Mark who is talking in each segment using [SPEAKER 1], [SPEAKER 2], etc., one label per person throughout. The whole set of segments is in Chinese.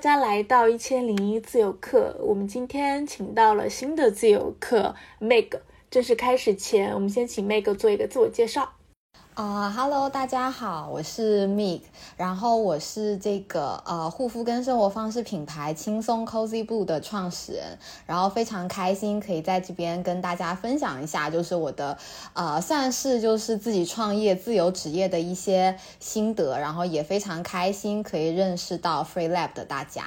[SPEAKER 1] 大家来到一千零一自由课。我们今天请到了新的自由课 Meg。正式开始前，我们先请 Meg 做一个自我介绍。
[SPEAKER 2] 啊，Hello，大家好，我是 Meg，然后我是这个呃护肤跟生活方式品牌轻松 Cozy Blue 的创始人，然后非常开心可以在这边跟大家分享一下，就是我的呃算是就是自己创业自由职业的一些心得，然后也非常开心可以认识到 Free Lab 的大家。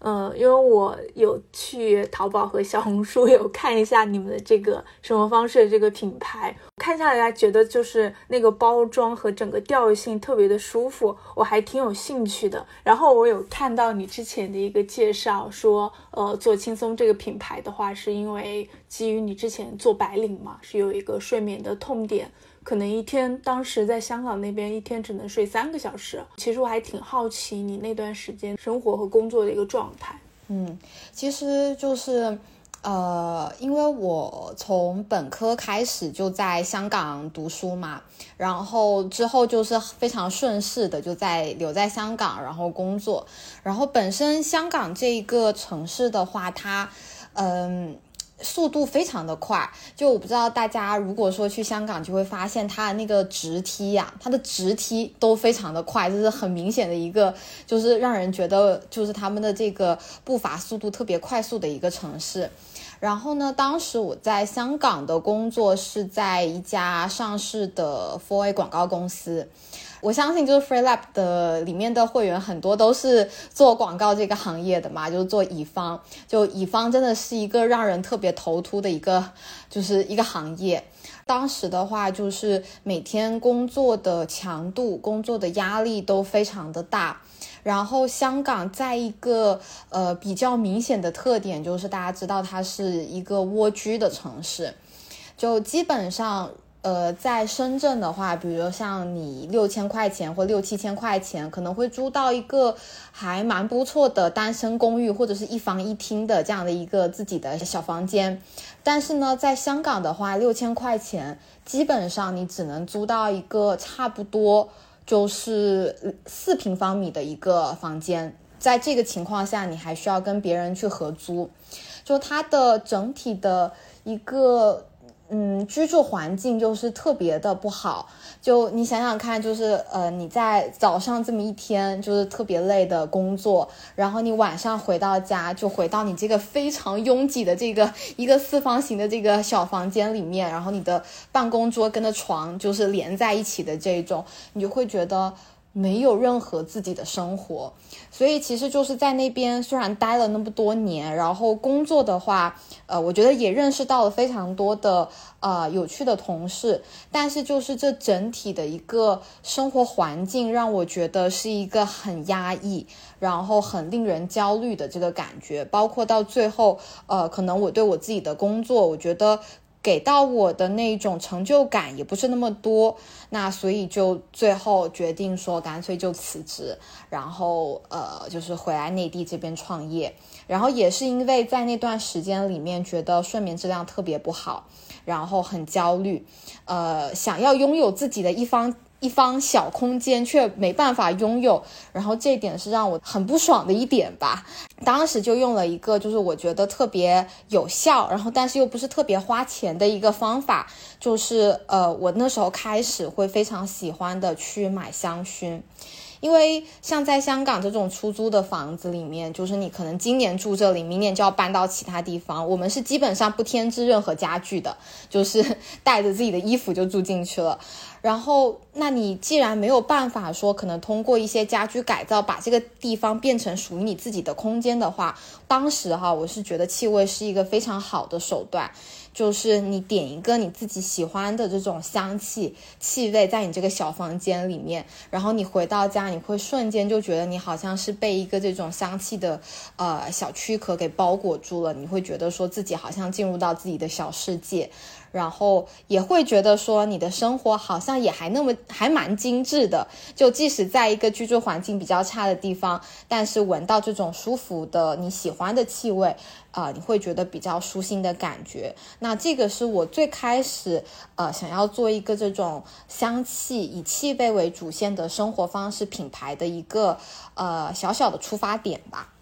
[SPEAKER 1] 嗯，因为我有去淘宝和小红书有看一下你们的这个生活方式的这个品牌，看下来觉得就是那个包装和整个调性特别的舒服，我还挺有兴趣的。然后我有看到你之前的一个介绍，说呃做轻松这个品牌的话，是因为基于你之前做白领嘛，是有一个睡眠的痛点。可能一天，当时在香港那边一天只能睡三个小时。其实我还挺好奇你那段时间生活和工作的一个状态。
[SPEAKER 2] 嗯，其实就是，呃，因为我从本科开始就在香港读书嘛，然后之后就是非常顺势的就在留在香港，然后工作。然后本身香港这一个城市的话，它，嗯。速度非常的快，就我不知道大家如果说去香港，就会发现它的那个直梯呀，它的直梯都非常的快，这是很明显的一个，就是让人觉得就是他们的这个步伐速度特别快速的一个城市。然后呢，当时我在香港的工作是在一家上市的 Four A 广告公司。我相信就是 Free Lab 的里面的会员很多都是做广告这个行业的嘛，就是做乙方。就乙方真的是一个让人特别头秃的一个，就是一个行业。当时的话，就是每天工作的强度、工作的压力都非常的大。然后香港在一个呃比较明显的特点就是大家知道它是一个蜗居的城市，就基本上。呃，在深圳的话，比如像你六千块钱或六七千块钱，可能会租到一个还蛮不错的单身公寓，或者是一房一厅的这样的一个自己的小房间。但是呢，在香港的话，六千块钱基本上你只能租到一个差不多就是四平方米的一个房间。在这个情况下，你还需要跟别人去合租，就它的整体的一个。嗯，居住环境就是特别的不好。就你想想看，就是呃，你在早上这么一天就是特别累的工作，然后你晚上回到家，就回到你这个非常拥挤的这个一个四方形的这个小房间里面，然后你的办公桌跟着床就是连在一起的这种，你就会觉得。没有任何自己的生活，所以其实就是在那边虽然待了那么多年，然后工作的话，呃，我觉得也认识到了非常多的呃有趣的同事，但是就是这整体的一个生活环境让我觉得是一个很压抑，然后很令人焦虑的这个感觉，包括到最后，呃，可能我对我自己的工作，我觉得。给到我的那种成就感也不是那么多，那所以就最后决定说干脆就辞职，然后呃就是回来内地这边创业，然后也是因为在那段时间里面觉得睡眠质量特别不好，然后很焦虑，呃想要拥有自己的一方。一方小空间却没办法拥有，然后这点是让我很不爽的一点吧。当时就用了一个，就是我觉得特别有效，然后但是又不是特别花钱的一个方法，就是呃，我那时候开始会非常喜欢的去买香薰。因为像在香港这种出租的房子里面，就是你可能今年住这里，明年就要搬到其他地方。我们是基本上不添置任何家具的，就是带着自己的衣服就住进去了。然后，那你既然没有办法说可能通过一些家居改造把这个地方变成属于你自己的空间的话，当时哈，我是觉得气味是一个非常好的手段。就是你点一个你自己喜欢的这种香气气味，在你这个小房间里面，然后你回到家，你会瞬间就觉得你好像是被一个这种香气的呃小躯壳给包裹住了，你会觉得说自己好像进入到自己的小世界，然后也会觉得说你的生活好像也还那么还蛮精致的。就即使在一个居住环境比较差的地方，但是闻到这种舒服的你喜欢的气味。啊，你会觉得比较舒心的感觉。那这个是我最开始呃想要做一个这种香气以气味为主线的生活方式品牌的一个呃小小的出发点吧。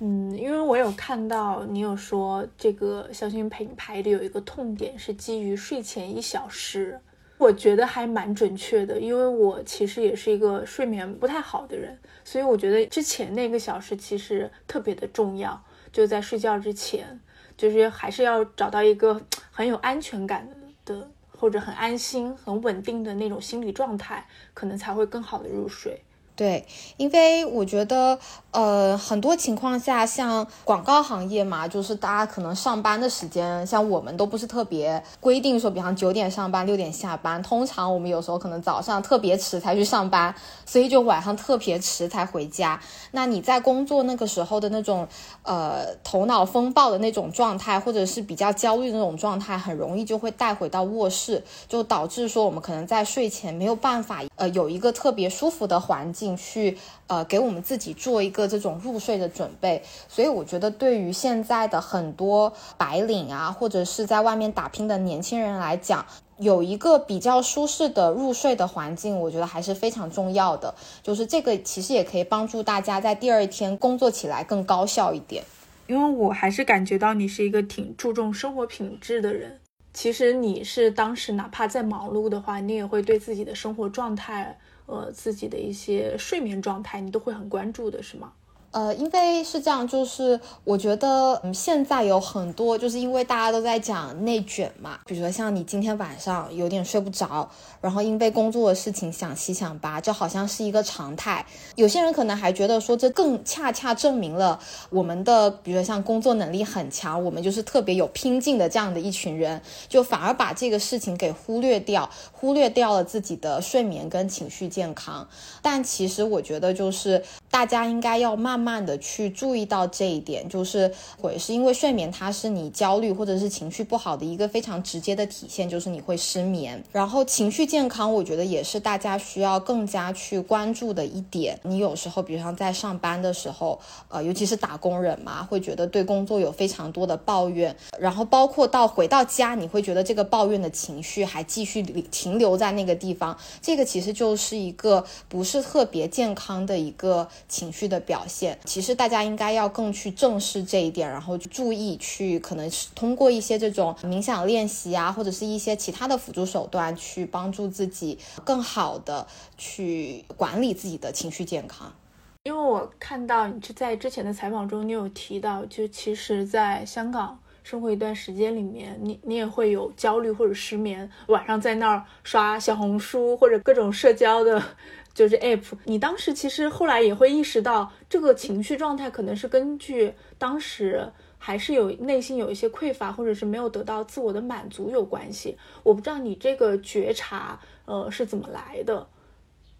[SPEAKER 1] 嗯，因为我有看到你有说这个香薰品牌的有一个痛点是基于睡前一小时，我觉得还蛮准确的，因为我其实也是一个睡眠不太好的人，所以我觉得之前那个小时其实特别的重要。就在睡觉之前，就是还是要找到一个 很有安全感的，或者很安心、很稳定的那种心理状态，可能才会更好的入睡。
[SPEAKER 2] 对，因为我觉得，呃，很多情况下，像广告行业嘛，就是大家可能上班的时间，像我们都不是特别规定说，比方九点上班，六点下班。通常我们有时候可能早上特别迟才去上班，所以就晚上特别迟才回家。那你在工作那个时候的那种，呃，头脑风暴的那种状态，或者是比较焦虑的那种状态，很容易就会带回到卧室，就导致说我们可能在睡前没有办法，呃，有一个特别舒服的环境。去呃给我们自己做一个这种入睡的准备，所以我觉得对于现在的很多白领啊，或者是在外面打拼的年轻人来讲，有一个比较舒适的入睡的环境，我觉得还是非常重要的。就是这个其实也可以帮助大家在第二天工作起来更高效一点。
[SPEAKER 1] 因为我还是感觉到你是一个挺注重生活品质的人。其实你是当时哪怕在忙碌的话，你也会对自己的生活状态。呃，自己的一些睡眠状态，你都会很关注的，是吗？
[SPEAKER 2] 呃，因为是这样，就是我觉得，嗯，现在有很多，就是因为大家都在讲内卷嘛，比如说像你今天晚上有点睡不着，然后因为工作的事情想七想八，就好像是一个常态。有些人可能还觉得说，这更恰恰证明了我们的，比如说像工作能力很强，我们就是特别有拼劲的这样的一群人，就反而把这个事情给忽略掉，忽略掉了自己的睡眠跟情绪健康。但其实我觉得，就是大家应该要慢。慢慢的去注意到这一点，就是会是因为睡眠，它是你焦虑或者是情绪不好的一个非常直接的体现，就是你会失眠。然后情绪健康，我觉得也是大家需要更加去关注的一点。你有时候，比如像在上班的时候，呃，尤其是打工人嘛，会觉得对工作有非常多的抱怨，然后包括到回到家，你会觉得这个抱怨的情绪还继续停留在那个地方，这个其实就是一个不是特别健康的一个情绪的表现。其实大家应该要更去正视这一点，然后注意去，可能是通过一些这种冥想练习啊，或者是一些其他的辅助手段，去帮助自己更好的去管理自己的情绪健康。
[SPEAKER 1] 因为我看到你是在之前的采访中，你有提到，就其实在香港生活一段时间里面，你你也会有焦虑或者失眠，晚上在那儿刷小红书或者各种社交的。就是 app，你当时其实后来也会意识到，这个情绪状态可能是根据当时还是有内心有一些匮乏，或者是没有得到自我的满足有关系。我不知道你这个觉察，呃，是怎么来的，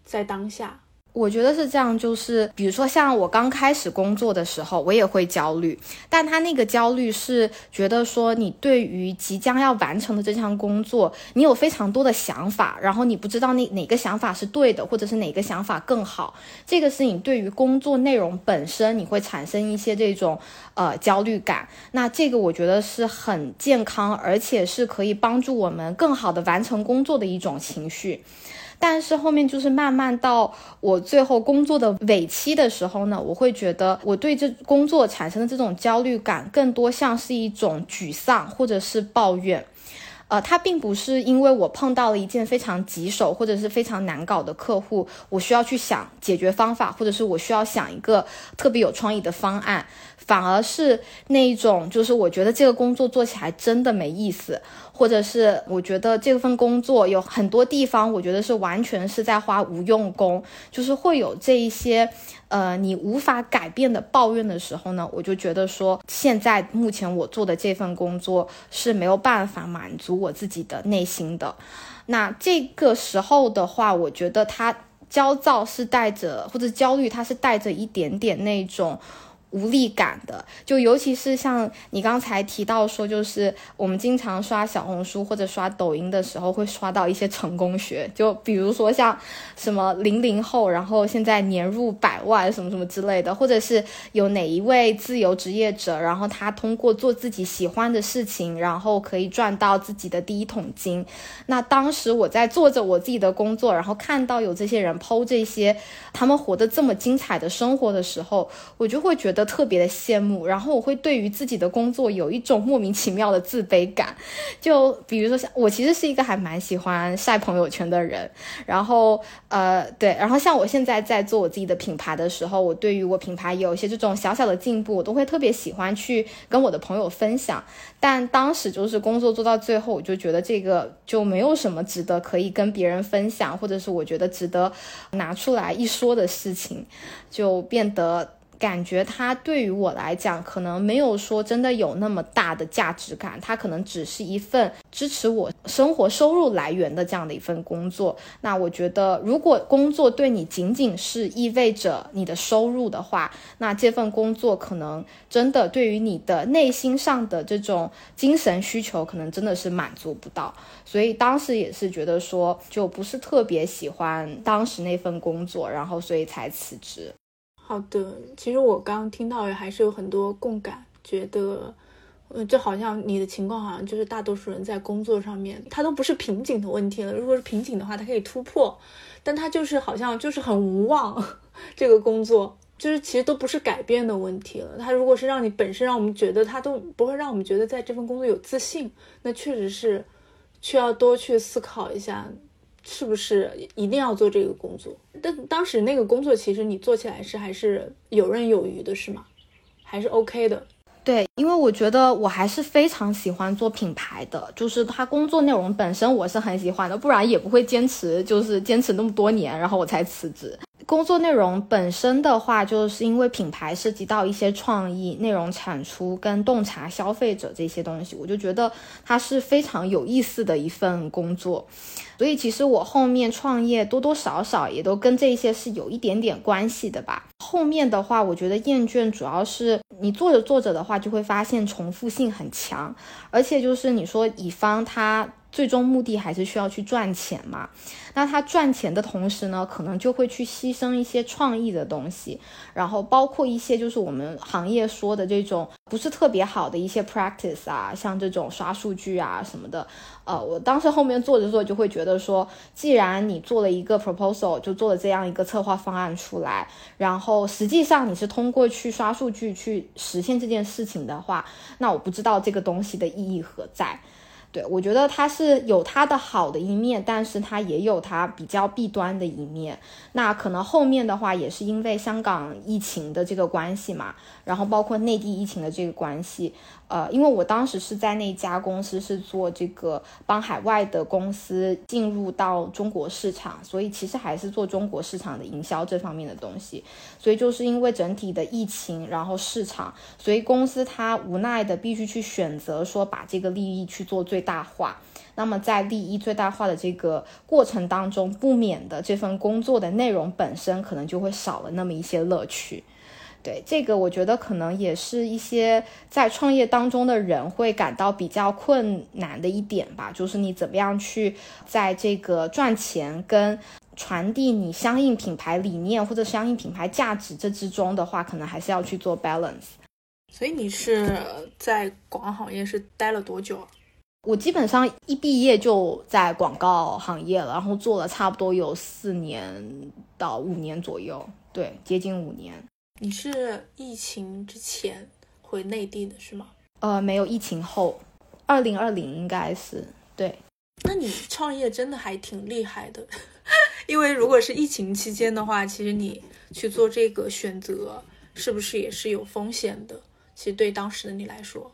[SPEAKER 1] 在当下。
[SPEAKER 2] 我觉得是这样，就是比如说像我刚开始工作的时候，我也会焦虑，但他那个焦虑是觉得说你对于即将要完成的这项工作，你有非常多的想法，然后你不知道那哪个想法是对的，或者是哪个想法更好，这个是你对于工作内容本身你会产生一些这种呃焦虑感。那这个我觉得是很健康，而且是可以帮助我们更好的完成工作的一种情绪。但是后面就是慢慢到我最后工作的尾期的时候呢，我会觉得我对这工作产生的这种焦虑感，更多像是一种沮丧或者是抱怨。呃，它并不是因为我碰到了一件非常棘手或者是非常难搞的客户，我需要去想解决方法，或者是我需要想一个特别有创意的方案，反而是那一种，就是我觉得这个工作做起来真的没意思。或者是我觉得这份工作有很多地方，我觉得是完全是在花无用功，就是会有这一些，呃，你无法改变的抱怨的时候呢，我就觉得说，现在目前我做的这份工作是没有办法满足我自己的内心的。那这个时候的话，我觉得他焦躁是带着，或者焦虑，他是带着一点点那种。无力感的，就尤其是像你刚才提到说，就是我们经常刷小红书或者刷抖音的时候，会刷到一些成功学，就比如说像什么零零后，然后现在年入百万什么什么之类的，或者是有哪一位自由职业者，然后他通过做自己喜欢的事情，然后可以赚到自己的第一桶金。那当时我在做着我自己的工作，然后看到有这些人剖这些他们活得这么精彩的生活的时候，我就会觉得。特别的羡慕，然后我会对于自己的工作有一种莫名其妙的自卑感。就比如说，像我其实是一个还蛮喜欢晒朋友圈的人，然后呃，对，然后像我现在在做我自己的品牌的时候，我对于我品牌有一些这种小小的进步，我都会特别喜欢去跟我的朋友分享。但当时就是工作做到最后，我就觉得这个就没有什么值得可以跟别人分享，或者是我觉得值得拿出来一说的事情，就变得。感觉它对于我来讲，可能没有说真的有那么大的价值感，它可能只是一份支持我生活收入来源的这样的一份工作。那我觉得，如果工作对你仅仅是意味着你的收入的话，那这份工作可能真的对于你的内心上的这种精神需求，可能真的是满足不到。所以当时也是觉得说，就不是特别喜欢当时那份工作，然后所以才辞职。
[SPEAKER 1] 好的，其实我刚听到也还是有很多共感，觉得，嗯，就好像你的情况，好像就是大多数人在工作上面，他都不是瓶颈的问题了。如果是瓶颈的话，他可以突破，但他就是好像就是很无望。这个工作就是其实都不是改变的问题了。他如果是让你本身让我们觉得他都不会让我们觉得在这份工作有自信，那确实是需要多去思考一下。是不是一定要做这个工作？但当时那个工作其实你做起来是还是游刃有余的，是吗？还是 OK 的？
[SPEAKER 2] 对，因为我觉得我还是非常喜欢做品牌的，就是他工作内容本身我是很喜欢的，不然也不会坚持，就是坚持那么多年，然后我才辞职。工作内容本身的话，就是因为品牌涉及到一些创意、内容产出跟洞察消费者这些东西，我就觉得它是非常有意思的一份工作。所以其实我后面创业多多少少也都跟这些是有一点点关系的吧。后面的话，我觉得厌倦主要是你做着做着的话，就会发现重复性很强，而且就是你说乙方他。最终目的还是需要去赚钱嘛？那他赚钱的同时呢，可能就会去牺牲一些创意的东西，然后包括一些就是我们行业说的这种不是特别好的一些 practice 啊，像这种刷数据啊什么的。呃，我当时后面做着做就会觉得说，既然你做了一个 proposal，就做了这样一个策划方案出来，然后实际上你是通过去刷数据去实现这件事情的话，那我不知道这个东西的意义何在。对，我觉得它是有它的好的一面，但是它也有它比较弊端的一面。那可能后面的话也是因为香港疫情的这个关系嘛，然后包括内地疫情的这个关系。呃，因为我当时是在那家公司是做这个帮海外的公司进入到中国市场，所以其实还是做中国市场的营销这方面的东西。所以就是因为整体的疫情，然后市场，所以公司它无奈的必须去选择说把这个利益去做最大化。那么在利益最大化的这个过程当中，不免的这份工作的内容本身可能就会少了那么一些乐趣。对这个，我觉得可能也是一些在创业当中的人会感到比较困难的一点吧，就是你怎么样去在这个赚钱跟传递你相应品牌理念或者相应品牌价值这之中的话，可能还是要去做 balance。
[SPEAKER 1] 所以你是在广告行业是待了多久啊？
[SPEAKER 2] 我基本上一毕业就在广告行业了，然后做了差不多有四年到五年左右，对，接近五年。
[SPEAKER 1] 你是疫情之前回内地的是吗？
[SPEAKER 2] 呃，没有，疫情后，二零二零应该是对。
[SPEAKER 1] 那你创业真的还挺厉害的，因为如果是疫情期间的话，其实你去做这个选择，是不是也是有风险的？其实对当时的你来说。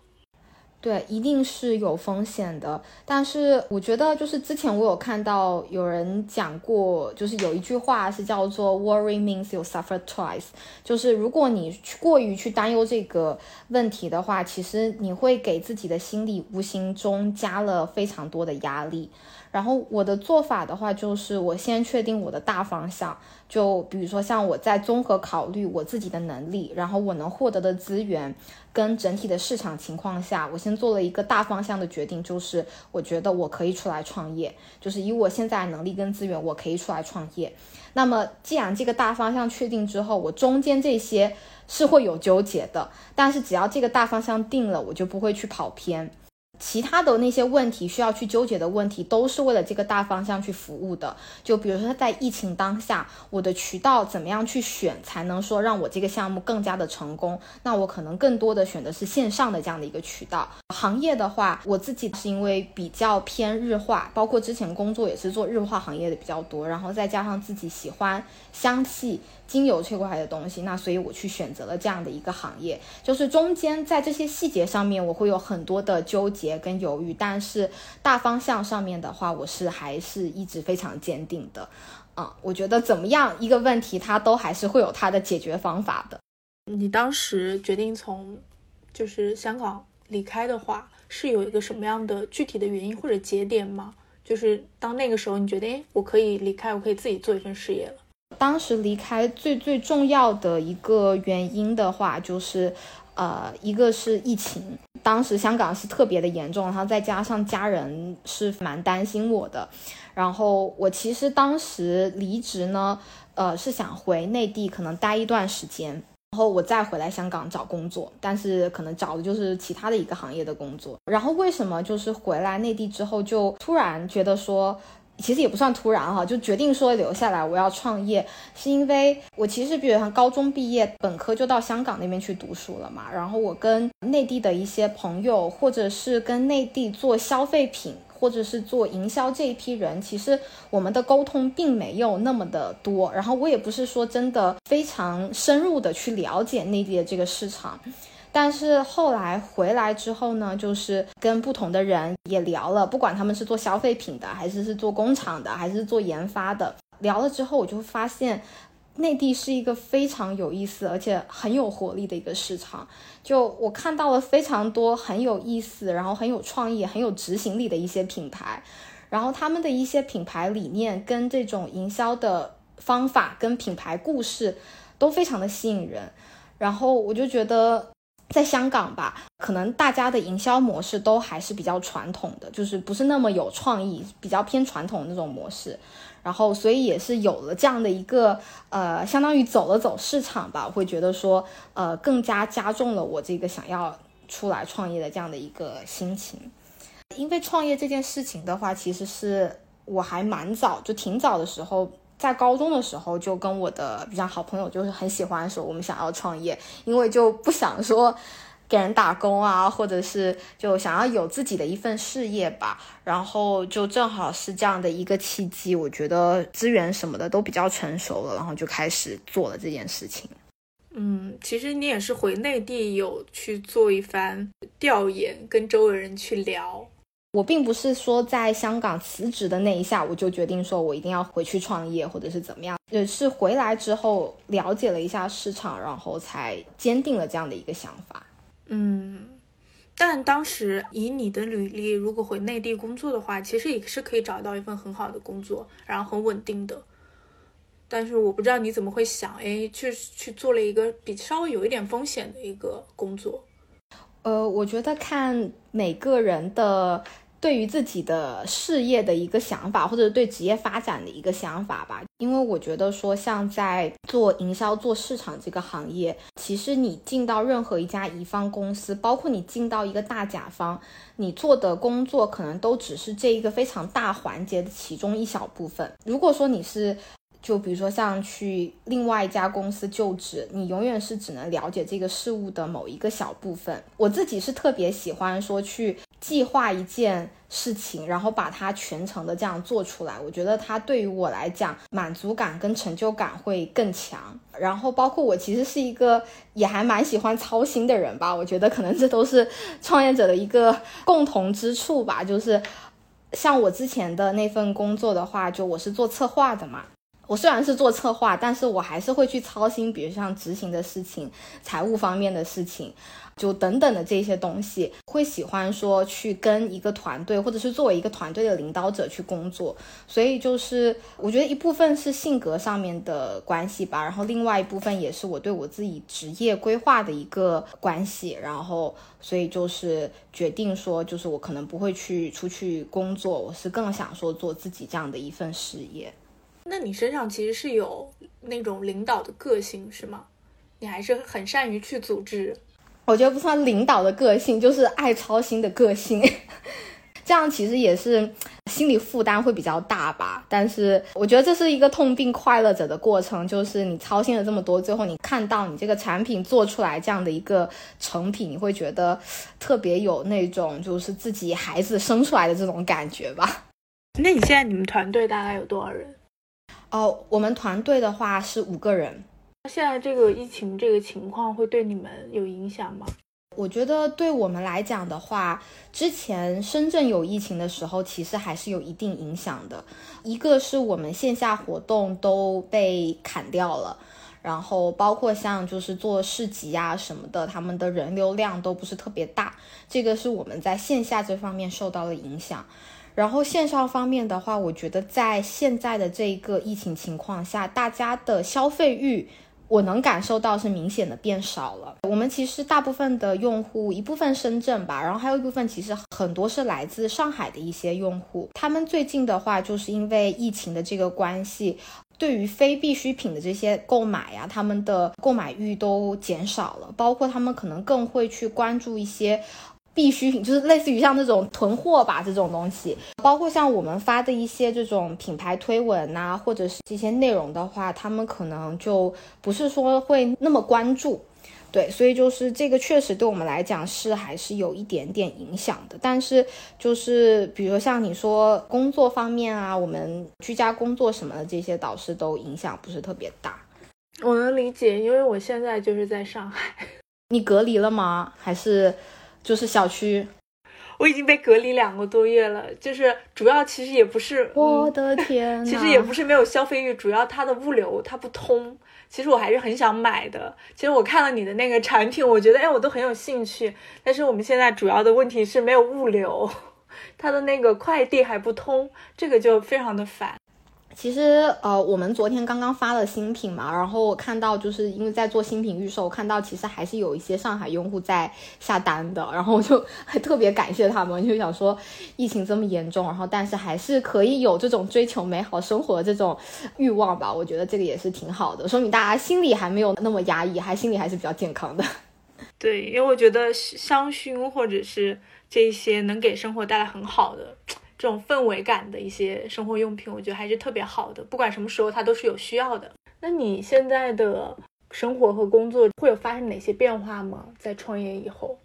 [SPEAKER 2] 对，一定是有风险的。但是我觉得，就是之前我有看到有人讲过，就是有一句话是叫做 “worry means you suffer twice”，就是如果你去过于去担忧这个问题的话，其实你会给自己的心理无形中加了非常多的压力。然后我的做法的话，就是我先确定我的大方向，就比如说像我在综合考虑我自己的能力，然后我能获得的资源跟整体的市场情况下，我先做了一个大方向的决定，就是我觉得我可以出来创业，就是以我现在能力跟资源，我可以出来创业。那么既然这个大方向确定之后，我中间这些是会有纠结的，但是只要这个大方向定了，我就不会去跑偏。其他的那些问题需要去纠结的问题，都是为了这个大方向去服务的。就比如说在疫情当下，我的渠道怎么样去选，才能说让我这个项目更加的成功？那我可能更多的选的是线上的这样的一个渠道。行业的话，我自己是因为比较偏日化，包括之前工作也是做日化行业的比较多，然后再加上自己喜欢香气。精油这块的东西，那所以我去选择了这样的一个行业，就是中间在这些细节上面我会有很多的纠结跟犹豫，但是大方向上面的话，我是还是一直非常坚定的。啊，我觉得怎么样一个问题，它都还是会有它的解决方法的。
[SPEAKER 1] 你当时决定从就是香港离开的话，是有一个什么样的具体的原因或者节点吗？就是当那个时候你觉得，哎，我可以离开，我可以自己做一份事业了。
[SPEAKER 2] 当时离开最最重要的一个原因的话，就是，呃，一个是疫情，当时香港是特别的严重，然后再加上家人是蛮担心我的，然后我其实当时离职呢，呃，是想回内地可能待一段时间，然后我再回来香港找工作，但是可能找的就是其他的一个行业的工作。然后为什么就是回来内地之后就突然觉得说。其实也不算突然哈，就决定说留下来，我要创业，是因为我其实比如像高中毕业，本科就到香港那边去读书了嘛。然后我跟内地的一些朋友，或者是跟内地做消费品，或者是做营销这一批人，其实我们的沟通并没有那么的多。然后我也不是说真的非常深入的去了解内地的这个市场。但是后来回来之后呢，就是跟不同的人也聊了，不管他们是做消费品的，还是是做工厂的，还是做研发的，聊了之后，我就发现内地是一个非常有意思而且很有活力的一个市场。就我看到了非常多很有意思，然后很有创意、很有执行力的一些品牌，然后他们的一些品牌理念跟这种营销的方法跟品牌故事都非常的吸引人，然后我就觉得。在香港吧，可能大家的营销模式都还是比较传统的，就是不是那么有创意，比较偏传统的那种模式。然后，所以也是有了这样的一个呃，相当于走了走市场吧，会觉得说，呃，更加加重了我这个想要出来创业的这样的一个心情。因为创业这件事情的话，其实是我还蛮早，就挺早的时候。在高中的时候，就跟我的比较好朋友，就是很喜欢说我们想要创业，因为就不想说给人打工啊，或者是就想要有自己的一份事业吧。然后就正好是这样的一个契机，我觉得资源什么的都比较成熟了，然后就开始做了这件事情。
[SPEAKER 1] 嗯，其实你也是回内地有去做一番调研，跟周围人去聊。
[SPEAKER 2] 我并不是说在香港辞职的那一下，我就决定说我一定要回去创业，或者是怎么样，也是回来之后了解了一下市场，然后才坚定了这样的一个想法。
[SPEAKER 1] 嗯，但当时以你的履历，如果回内地工作的话，其实也是可以找到一份很好的工作，然后很稳定的。但是我不知道你怎么会想，哎，去去做了一个比稍微有一点风险的一个工作。
[SPEAKER 2] 呃，我觉得看每个人的。对于自己的事业的一个想法，或者对职业发展的一个想法吧。因为我觉得说，像在做营销、做市场这个行业，其实你进到任何一家乙方公司，包括你进到一个大甲方，你做的工作可能都只是这一个非常大环节的其中一小部分。如果说你是，就比如说像去另外一家公司就职，你永远是只能了解这个事物的某一个小部分。我自己是特别喜欢说去。计划一件事情，然后把它全程的这样做出来，我觉得它对于我来讲满足感跟成就感会更强。然后包括我其实是一个也还蛮喜欢操心的人吧，我觉得可能这都是创业者的一个共同之处吧。就是像我之前的那份工作的话，就我是做策划的嘛。我虽然是做策划，但是我还是会去操心，比如像执行的事情、财务方面的事情。就等等的这些东西，会喜欢说去跟一个团队，或者是作为一个团队的领导者去工作。所以就是我觉得一部分是性格上面的关系吧，然后另外一部分也是我对我自己职业规划的一个关系。然后所以就是决定说，就是我可能不会去出去工作，我是更想说做自己这样的一份事业。
[SPEAKER 1] 那你身上其实是有那种领导的个性是吗？你还是很善于去组织。
[SPEAKER 2] 我觉得不算领导的个性，就是爱操心的个性，这样其实也是心理负担会比较大吧。但是我觉得这是一个痛并快乐着的过程，就是你操心了这么多，最后你看到你这个产品做出来这样的一个成品，你会觉得特别有那种就是自己孩子生出来的这种感觉吧。
[SPEAKER 1] 那你现在你们团队大概有多少人？
[SPEAKER 2] 哦，我们团队的话是五个人。
[SPEAKER 1] 现在这个疫情这个情况会对你们有影响吗？
[SPEAKER 2] 我觉得对我们来讲的话，之前深圳有疫情的时候，其实还是有一定影响的。一个是我们线下活动都被砍掉了，然后包括像就是做市集啊什么的，他们的人流量都不是特别大，这个是我们在线下这方面受到了影响。然后线上方面的话，我觉得在现在的这一个疫情情况下，大家的消费欲。我能感受到是明显的变少了。我们其实大部分的用户，一部分深圳吧，然后还有一部分其实很多是来自上海的一些用户。他们最近的话，就是因为疫情的这个关系，对于非必需品的这些购买呀，他们的购买欲都减少了，包括他们可能更会去关注一些。必需品就是类似于像那种囤货吧这种东西，包括像我们发的一些这种品牌推文呐，或者是这些内容的话，他们可能就不是说会那么关注，对，所以就是这个确实对我们来讲是还是有一点点影响的。但是就是比如像你说工作方面啊，我们居家工作什么的这些导师都影响不是特别大。
[SPEAKER 1] 我能理解，因为我现在就是在上海。
[SPEAKER 2] 你隔离了吗？还是？就是小区，
[SPEAKER 1] 我已经被隔离两个多月了。就是主要其实也不是，
[SPEAKER 2] 我的 天，
[SPEAKER 1] 其实也不是没有消费欲，主要它的物流它不通。其实我还是很想买的。其实我看了你的那个产品，我觉得哎，我都很有兴趣。但是我们现在主要的问题是没有物流，它的那个快递还不通，这个就非常的烦。
[SPEAKER 2] 其实，呃，我们昨天刚刚发了新品嘛，然后我看到就是因为在做新品预售，看到其实还是有一些上海用户在下单的，然后我就 还特别感谢他们，就想说疫情这么严重，然后但是还是可以有这种追求美好生活的这种欲望吧，我觉得这个也是挺好的，说明大家心里还没有那么压抑，还心里还是比较健康的。
[SPEAKER 1] 对，因为我觉得香薰或者是这些能给生活带来很好的。这种氛围感的一些生活用品，我觉得还是特别好的。不管什么时候，它都是有需要的。那你现在的生活和工作会有发生哪些变化吗？在创业以后？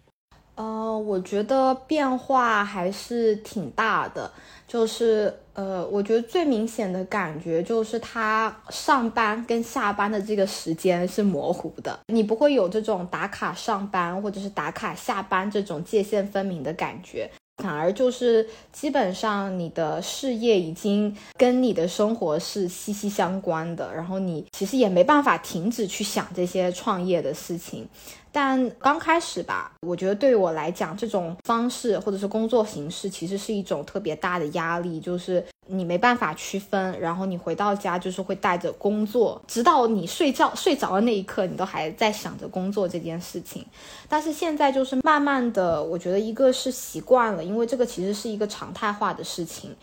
[SPEAKER 2] 呃，我觉得变化还是挺大的。就是呃，我觉得最明显的感觉就是，他上班跟下班的这个时间是模糊的。你不会有这种打卡上班或者是打卡下班这种界限分明的感觉。反而就是基本上你的事业已经跟你的生活是息息相关的，然后你其实也没办法停止去想这些创业的事情。但刚开始吧，我觉得对于我来讲，这种方式或者是工作形式，其实是一种特别大的压力，就是你没办法区分，然后你回到家就是会带着工作，直到你睡觉睡着的那一刻，你都还在想着工作这件事情。但是现在就是慢慢的，我觉得一个是习惯了，因为这个其实是一个常态化的事情。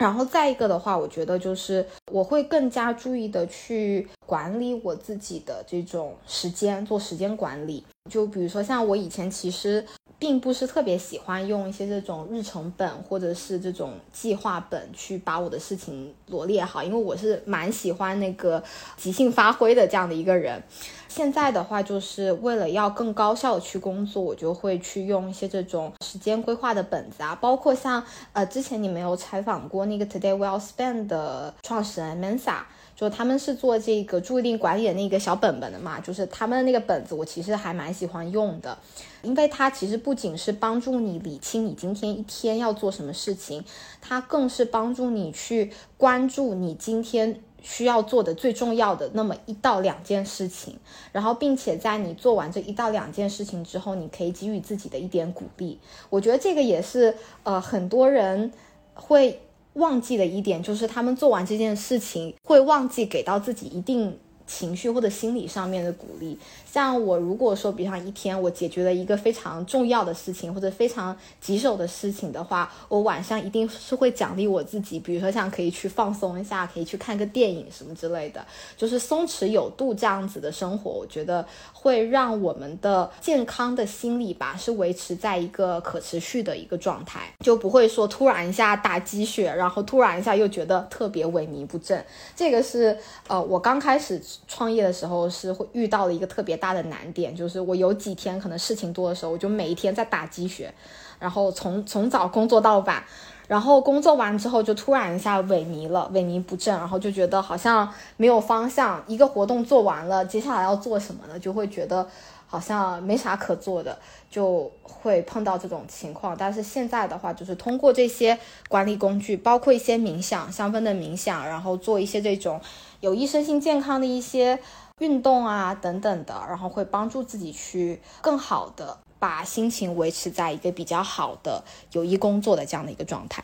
[SPEAKER 2] 然后再一个的话，我觉得就是我会更加注意的去管理我自己的这种时间，做时间管理。就比如说像我以前其实并不是特别喜欢用一些这种日程本或者是这种计划本去把我的事情罗列好，因为我是蛮喜欢那个即兴发挥的这样的一个人。现在的话，就是为了要更高效的去工作，我就会去用一些这种时间规划的本子啊，包括像呃，之前你没有采访过那个 Today Well Spend 的创始人 Mensa，就他们是做这个注意力管理的那个小本本的嘛，就是他们的那个本子，我其实还蛮喜欢用的，因为它其实不仅是帮助你理清你今天一天要做什么事情，它更是帮助你去关注你今天。需要做的最重要的那么一到两件事情，然后并且在你做完这一到两件事情之后，你可以给予自己的一点鼓励。我觉得这个也是呃很多人会忘记的一点，就是他们做完这件事情会忘记给到自己一定。情绪或者心理上面的鼓励，像我如果说，比方一天我解决了一个非常重要的事情或者非常棘手的事情的话，我晚上一定是会奖励我自己，比如说像可以去放松一下，可以去看个电影什么之类的，就是松弛有度这样子的生活，我觉得会让我们的健康的心理吧是维持在一个可持续的一个状态，就不会说突然一下打鸡血，然后突然一下又觉得特别萎靡不振。这个是呃我刚开始。创业的时候是会遇到了一个特别大的难点，就是我有几天可能事情多的时候，我就每一天在打鸡血，然后从从早工作到晚，然后工作完之后就突然一下萎靡了，萎靡不振，然后就觉得好像没有方向，一个活动做完了，接下来要做什么呢？就会觉得好像没啥可做的，就会碰到这种情况。但是现在的话，就是通过这些管理工具，包括一些冥想、香氛的冥想，然后做一些这种。有益身心健康的一些运动啊等等的，然后会帮助自己去更好的把心情维持在一个比较好的有益工作的这样的一个状态。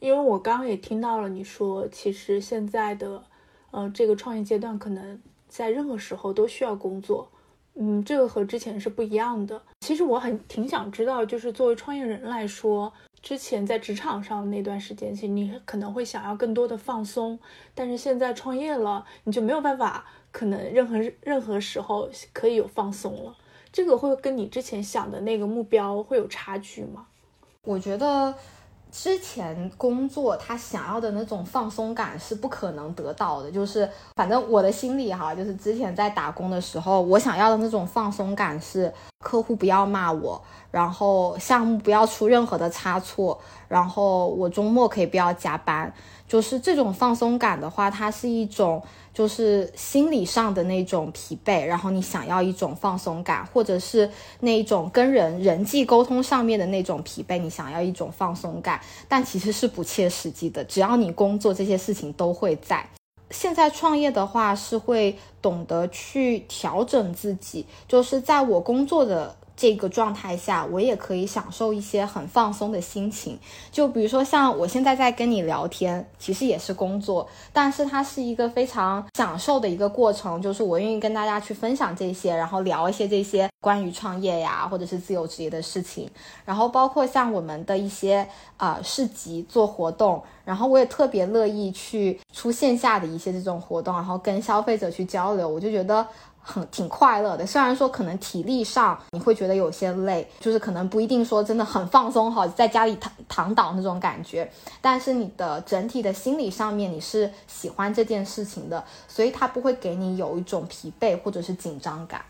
[SPEAKER 1] 因为我刚刚也听到了你说，其实现在的呃这个创业阶段，可能在任何时候都需要工作，嗯，这个和之前是不一样的。其实我很挺想知道，就是作为创业人来说。之前在职场上那段时间，其实你可能会想要更多的放松，但是现在创业了，你就没有办法，可能任何任何时候可以有放松了。这个会跟你之前想的那个目标会有差距吗？
[SPEAKER 2] 我觉得。之前工作他想要的那种放松感是不可能得到的，就是反正我的心里哈，就是之前在打工的时候，我想要的那种放松感是客户不要骂我，然后项目不要出任何的差错，然后我周末可以不要加班，就是这种放松感的话，它是一种。就是心理上的那种疲惫，然后你想要一种放松感，或者是那种跟人人际沟通上面的那种疲惫，你想要一种放松感，但其实是不切实际的。只要你工作，这些事情都会在。现在创业的话，是会懂得去调整自己，就是在我工作的。这个状态下，我也可以享受一些很放松的心情。就比如说，像我现在在跟你聊天，其实也是工作，但是它是一个非常享受的一个过程。就是我愿意跟大家去分享这些，然后聊一些这些关于创业呀，或者是自由职业的事情。然后包括像我们的一些啊市集做活动，然后我也特别乐意去出线下的一些这种活动，然后跟消费者去交流。我就觉得。很挺快乐的，虽然说可能体力上你会觉得有些累，就是可能不一定说真的很放松哈，在家里躺躺倒那种感觉，但是你的整体的心理上面你是喜欢这件事情的，所以它不会给你有一种疲惫或者是紧张感。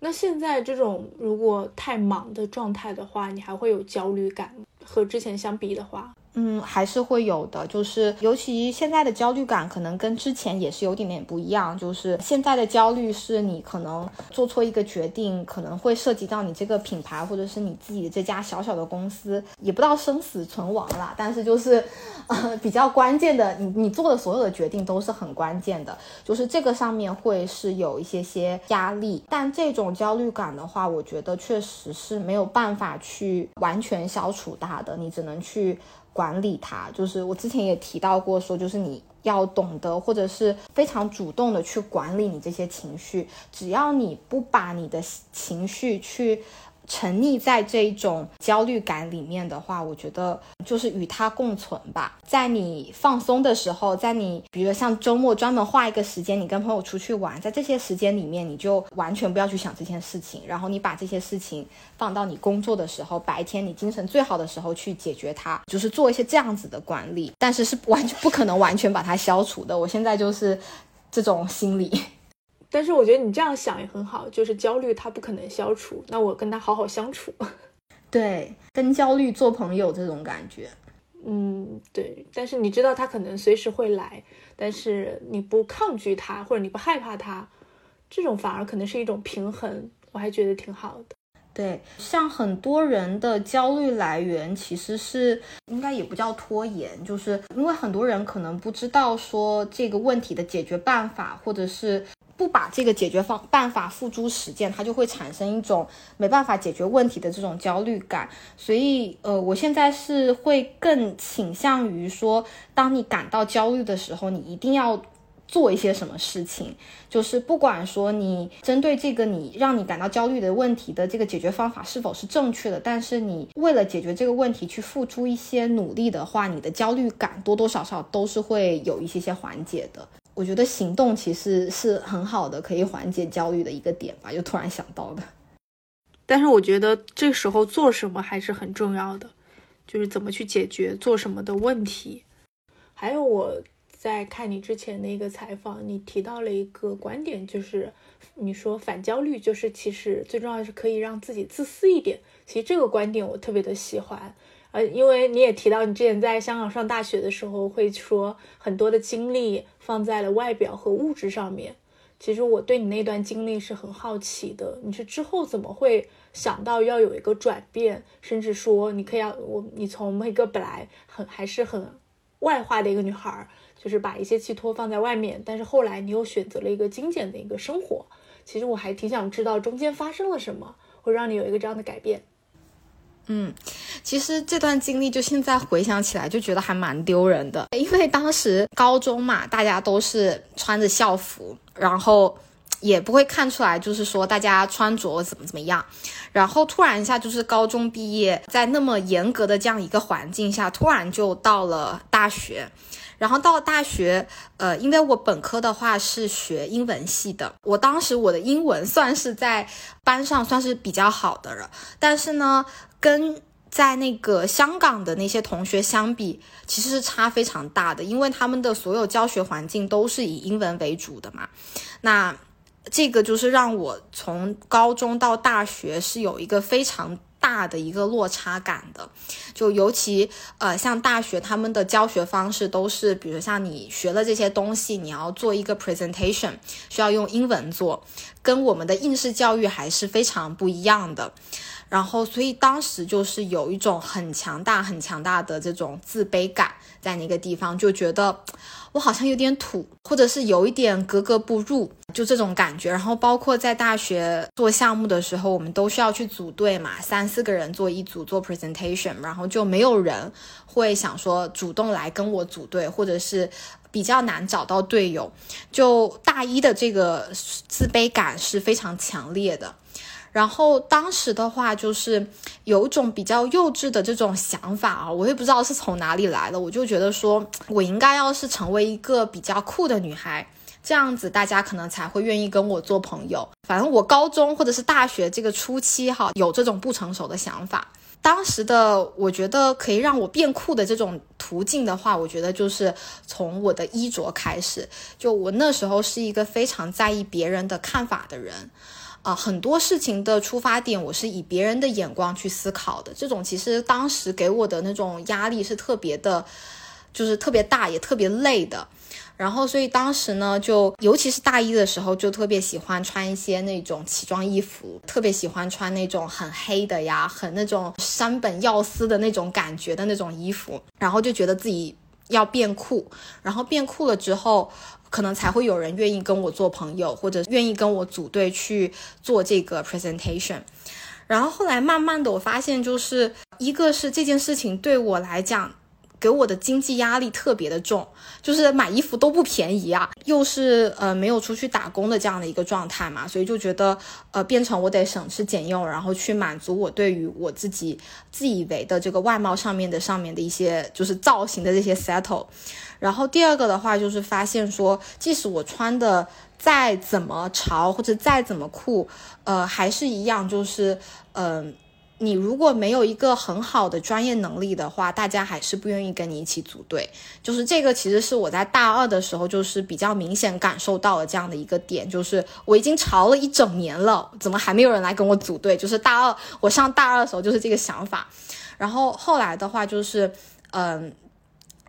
[SPEAKER 1] 那现在这种如果太忙的状态的话，你还会有焦虑感吗？和之前相比的话？
[SPEAKER 2] 嗯，还是会有的，就是尤其现在的焦虑感可能跟之前也是有点点不一样。就是现在的焦虑是你可能做错一个决定，可能会涉及到你这个品牌或者是你自己这家小小的公司，也不知道生死存亡啦。但是就是，呃，比较关键的，你你做的所有的决定都是很关键的，就是这个上面会是有一些些压力。但这种焦虑感的话，我觉得确实是没有办法去完全消除的，你只能去。管理它，就是我之前也提到过，说就是你要懂得，或者是非常主动的去管理你这些情绪，只要你不把你的情绪去。沉溺在这种焦虑感里面的话，我觉得就是与它共存吧。在你放松的时候，在你比如像周末专门花一个时间，你跟朋友出去玩，在这些时间里面，你就完全不要去想这件事情，然后你把这些事情放到你工作的时候，白天你精神最好的时候去解决它，就是做一些这样子的管理。但是是完全不可能完全把它消除的。我现在就是这种心理。
[SPEAKER 1] 但是我觉得你这样想也很好，就是焦虑它不可能消除，那我跟他好好相处，
[SPEAKER 2] 对，跟焦虑做朋友这种感觉，
[SPEAKER 1] 嗯，对。但是你知道他可能随时会来，但是你不抗拒他，或者你不害怕他，这种反而可能是一种平衡，我还觉得挺好的。
[SPEAKER 2] 对，像很多人的焦虑来源其实是应该也不叫拖延，就是因为很多人可能不知道说这个问题的解决办法，或者是不把这个解决方办法付诸实践，他就会产生一种没办法解决问题的这种焦虑感。所以，呃，我现在是会更倾向于说，当你感到焦虑的时候，你一定要。做一些什么事情，就是不管说你针对这个你让你感到焦虑的问题的这个解决方法是否是正确的，但是你为了解决这个问题去付出一些努力的话，你的焦虑感多多少少都是会有一些些缓解的。我觉得行动其实是很好的，可以缓解焦虑的一个点吧，就突然想到的。
[SPEAKER 1] 但是我觉得这时候做什么还是很重要的，就是怎么去解决做什么的问题，还有我。在看你之前的一个采访，你提到了一个观点，就是你说反焦虑就是其实最重要的是可以让自己自私一点。其实这个观点我特别的喜欢，呃，因为你也提到你之前在香港上大学的时候会说很多的精力放在了外表和物质上面。其实我对你那段经历是很好奇的，你是之后怎么会想到要有一个转变，甚至说你可以要我你从一个本来很还是很外化的一个女孩。就是把一些寄托放在外面，但是后来你又选择了一个精简的一个生活。其实我还挺想知道中间发生了什么，会让你有一个这样的改变。
[SPEAKER 2] 嗯，其实这段经历就现在回想起来就觉得还蛮丢人的，因为当时高中嘛，大家都是穿着校服，然后也不会看出来，就是说大家穿着怎么怎么样。然后突然一下就是高中毕业，在那么严格的这样一个环境下，突然就到了大学。然后到大学，呃，因为我本科的话是学英文系的，我当时我的英文算是在班上算是比较好的了，但是呢，跟在那个香港的那些同学相比，其实是差非常大的，因为他们的所有教学环境都是以英文为主的嘛，那这个就是让我从高中到大学是有一个非常。大的一个落差感的，就尤其呃，像大学他们的教学方式都是，比如像你学了这些东西，你要做一个 presentation，需要用英文做，跟我们的应试教育还是非常不一样的。然后，所以当时就是有一种很强大、很强大的这种自卑感，在那个地方就觉得我好像有点土，或者是有一点格格不入，就这种感觉。然后，包括在大学做项目的时候，我们都需要去组队嘛，三四个人做一组做 presentation，然后就没有人会想说主动来跟我组队，或者是比较难找到队友。就大一的这个自卑感是非常强烈的。然后当时的话，就是有一种比较幼稚的这种想法啊，我也不知道是从哪里来的，我就觉得说我应该要是成为一个比较酷的女孩，这样子大家可能才会愿意跟我做朋友。反正我高中或者是大学这个初期哈，有这种不成熟的想法。当时的我觉得可以让我变酷的这种途径的话，我觉得就是从我的衣着开始。就我那时候是一个非常在意别人的看法的人。啊，很多事情的出发点，我是以别人的眼光去思考的。这种其实当时给我的那种压力是特别的，就是特别大，也特别累的。然后，所以当时呢，就尤其是大一的时候，就特别喜欢穿一些那种奇装异服，特别喜欢穿那种很黑的呀，很那种山本耀司的那种感觉的那种衣服。然后就觉得自己要变酷，然后变酷了之后。可能才会有人愿意跟我做朋友，或者愿意跟我组队去做这个 presentation。然后后来慢慢的，我发现就是一个是这件事情对我来讲，给我的经济压力特别的重，就是买衣服都不便宜啊，又是呃没有出去打工的这样的一个状态嘛，所以就觉得呃变成我得省吃俭用，然后去满足我对于我自己自以为的这个外貌上面的上面的一些就是造型的这些 settle。然后第二个的话就是发现说，即使我穿的再怎么潮或者再怎么酷，呃，还是一样，就是嗯，你如果没有一个很好的专业能力的话，大家还是不愿意跟你一起组队。就是这个其实是我在大二的时候就是比较明显感受到了这样的一个点，就是我已经潮了一整年了，怎么还没有人来跟我组队？就是大二我上大二的时候就是这个想法，然后后来的话就是嗯。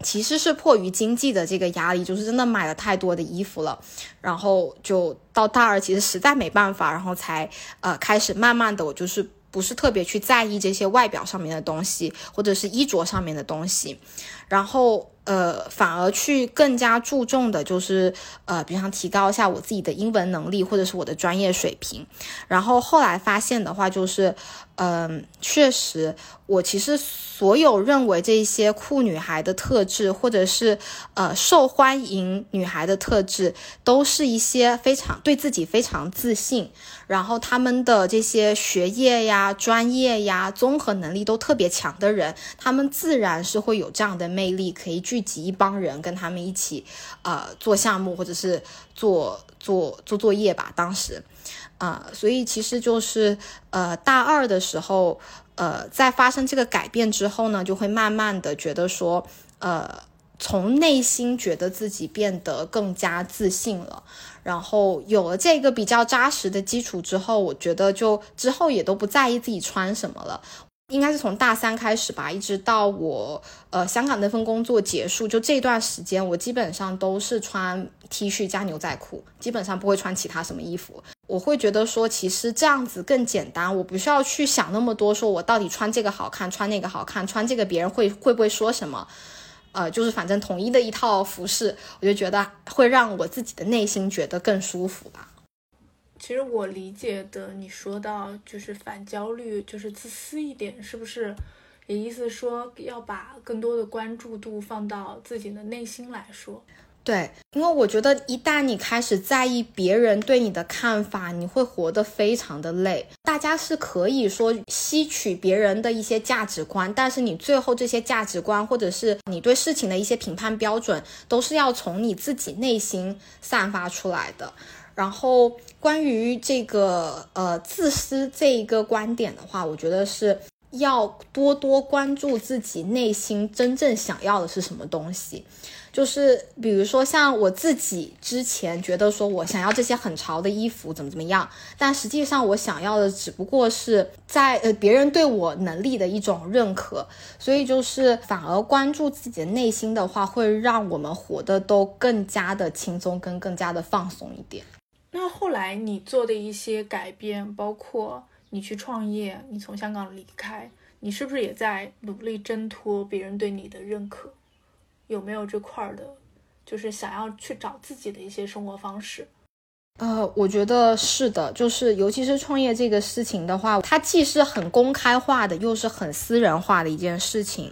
[SPEAKER 2] 其实是迫于经济的这个压力，就是真的买了太多的衣服了，然后就到大二，其实实在没办法，然后才呃开始慢慢的，我就是不是特别去在意这些外表上面的东西，或者是衣着上面的东西，然后。呃，反而去更加注重的就是，呃，比方提高一下我自己的英文能力，或者是我的专业水平。然后后来发现的话，就是，嗯，确实，我其实所有认为这些酷女孩的特质，或者是呃受欢迎女孩的特质，都是一些非常对自己非常自信。然后他们的这些学业呀、专业呀、综合能力都特别强的人，他们自然是会有这样的魅力，可以聚集一帮人跟他们一起，呃，做项目或者是做做做作业吧。当时，啊，所以其实就是呃，大二的时候，呃，在发生这个改变之后呢，就会慢慢的觉得说，呃，从内心觉得自己变得更加自信了。然后有了这个比较扎实的基础之后，我觉得就之后也都不在意自己穿什么了。应该是从大三开始吧，一直到我呃香港那份工作结束，就这段时间，我基本上都是穿 T 恤加牛仔裤，基本上不会穿其他什么衣服。我会觉得说，其实这样子更简单，我不需要去想那么多，说我到底穿这个好看，穿那个好看，穿这个别人会会不会说什么。呃，就是反正统一的一套服饰，我就觉得会让我自己的内心觉得更舒服吧。
[SPEAKER 1] 其实我理解的，你说到就是反焦虑，就是自私一点，是不是？也意思说要把更多的关注度放到自己的内心来说。
[SPEAKER 2] 对，因为我觉得一旦你开始在意别人对你的看法，你会活得非常的累。大家是可以说吸取别人的一些价值观，但是你最后这些价值观，或者是你对事情的一些评判标准，都是要从你自己内心散发出来的。然后关于这个呃自私这一个观点的话，我觉得是要多多关注自己内心真正想要的是什么东西。就是比如说像我自己之前觉得说我想要这些很潮的衣服怎么怎么样，但实际上我想要的只不过是在呃别人对我能力的一种认可，所以就是反而关注自己的内心的话，会让我们活得都更加的轻松跟更加的放松一点。
[SPEAKER 1] 那后来你做的一些改变，包括你去创业，你从香港离开，你是不是也在努力挣脱别人对你的认可？有没有这块儿的，就是想要去找自己的一些生活方式？
[SPEAKER 2] 呃，我觉得是的，就是尤其是创业这个事情的话，它既是很公开化的，又是很私人化的一件事情。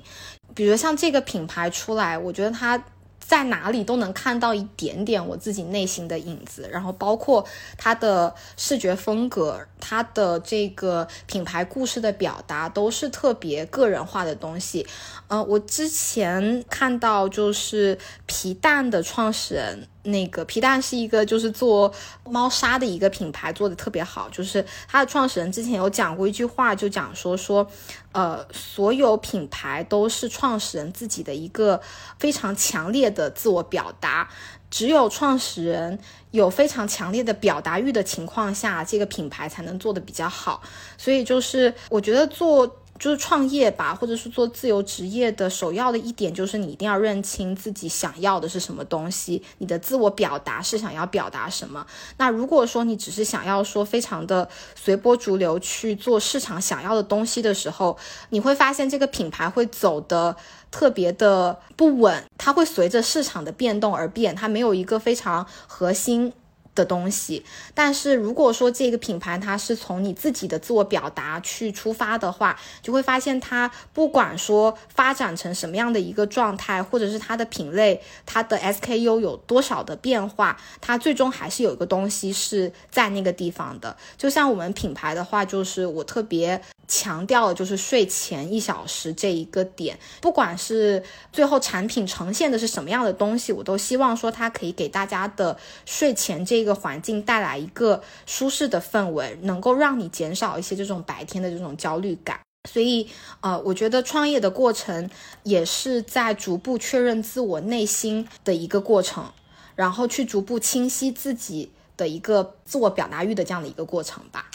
[SPEAKER 2] 比如像这个品牌出来，我觉得它。在哪里都能看到一点点我自己内心的影子，然后包括它的视觉风格，它的这个品牌故事的表达都是特别个人化的东西。呃，我之前看到就是皮蛋的创始人。那个皮蛋是一个就是做猫砂的一个品牌，做的特别好。就是它的创始人之前有讲过一句话，就讲说说，呃，所有品牌都是创始人自己的一个非常强烈的自我表达，只有创始人有非常强烈的表达欲的情况下，这个品牌才能做的比较好。所以就是我觉得做。就是创业吧，或者是做自由职业的首要的一点，就是你一定要认清自己想要的是什么东西，你的自我表达是想要表达什么。那如果说你只是想要说非常的随波逐流去做市场想要的东西的时候，你会发现这个品牌会走的特别的不稳，它会随着市场的变动而变，它没有一个非常核心。的东西，但是如果说这个品牌它是从你自己的自我表达去出发的话，就会发现它不管说发展成什么样的一个状态，或者是它的品类、它的 SKU 有多少的变化，它最终还是有一个东西是在那个地方的。就像我们品牌的话，就是我特别。强调的就是睡前一小时这一个点，不管是最后产品呈现的是什么样的东西，我都希望说它可以给大家的睡前这个环境带来一个舒适的氛围，能够让你减少一些这种白天的这种焦虑感。所以，呃，我觉得创业的过程也是在逐步确认自我内心的一个过程，然后去逐步清晰自己的一个自我表达欲的这样的一个过程吧。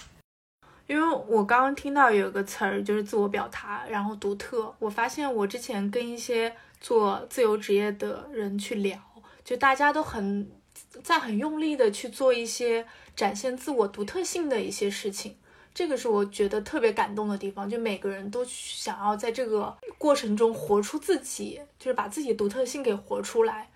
[SPEAKER 1] 因为我刚刚听到有个词儿，就是自我表达，然后独特。我发现我之前跟一些做自由职业的人去聊，就大家都很在很用力的去做一些展现自我独特性的一些事情，这个是我觉得特别感动的地方，就每个人都想要在这个过程中活出自己，就是把自己独特性给活出来。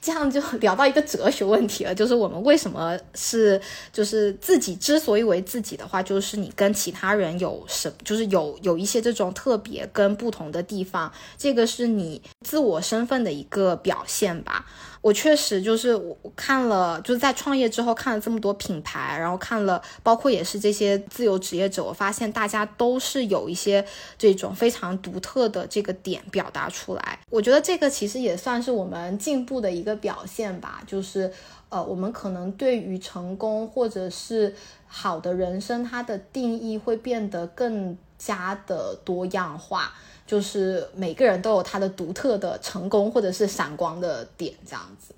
[SPEAKER 2] 这样就聊到一个哲学问题了，就是我们为什么是，就是自己之所以为自己的话，就是你跟其他人有什，就是有有一些这种特别跟不同的地方，这个是你自我身份的一个表现吧。我确实就是我看了，就是在创业之后看了这么多品牌，然后看了包括也是这些自由职业者，我发现大家都是有一些这种非常独特的这个点表达出来。我觉得这个其实也算是我们进步的一个表现吧，就是呃，我们可能对于成功或者是好的人生，它的定义会变得更加的多样化。就是每个人都有他的独特的成功或者是闪光的点，这样子。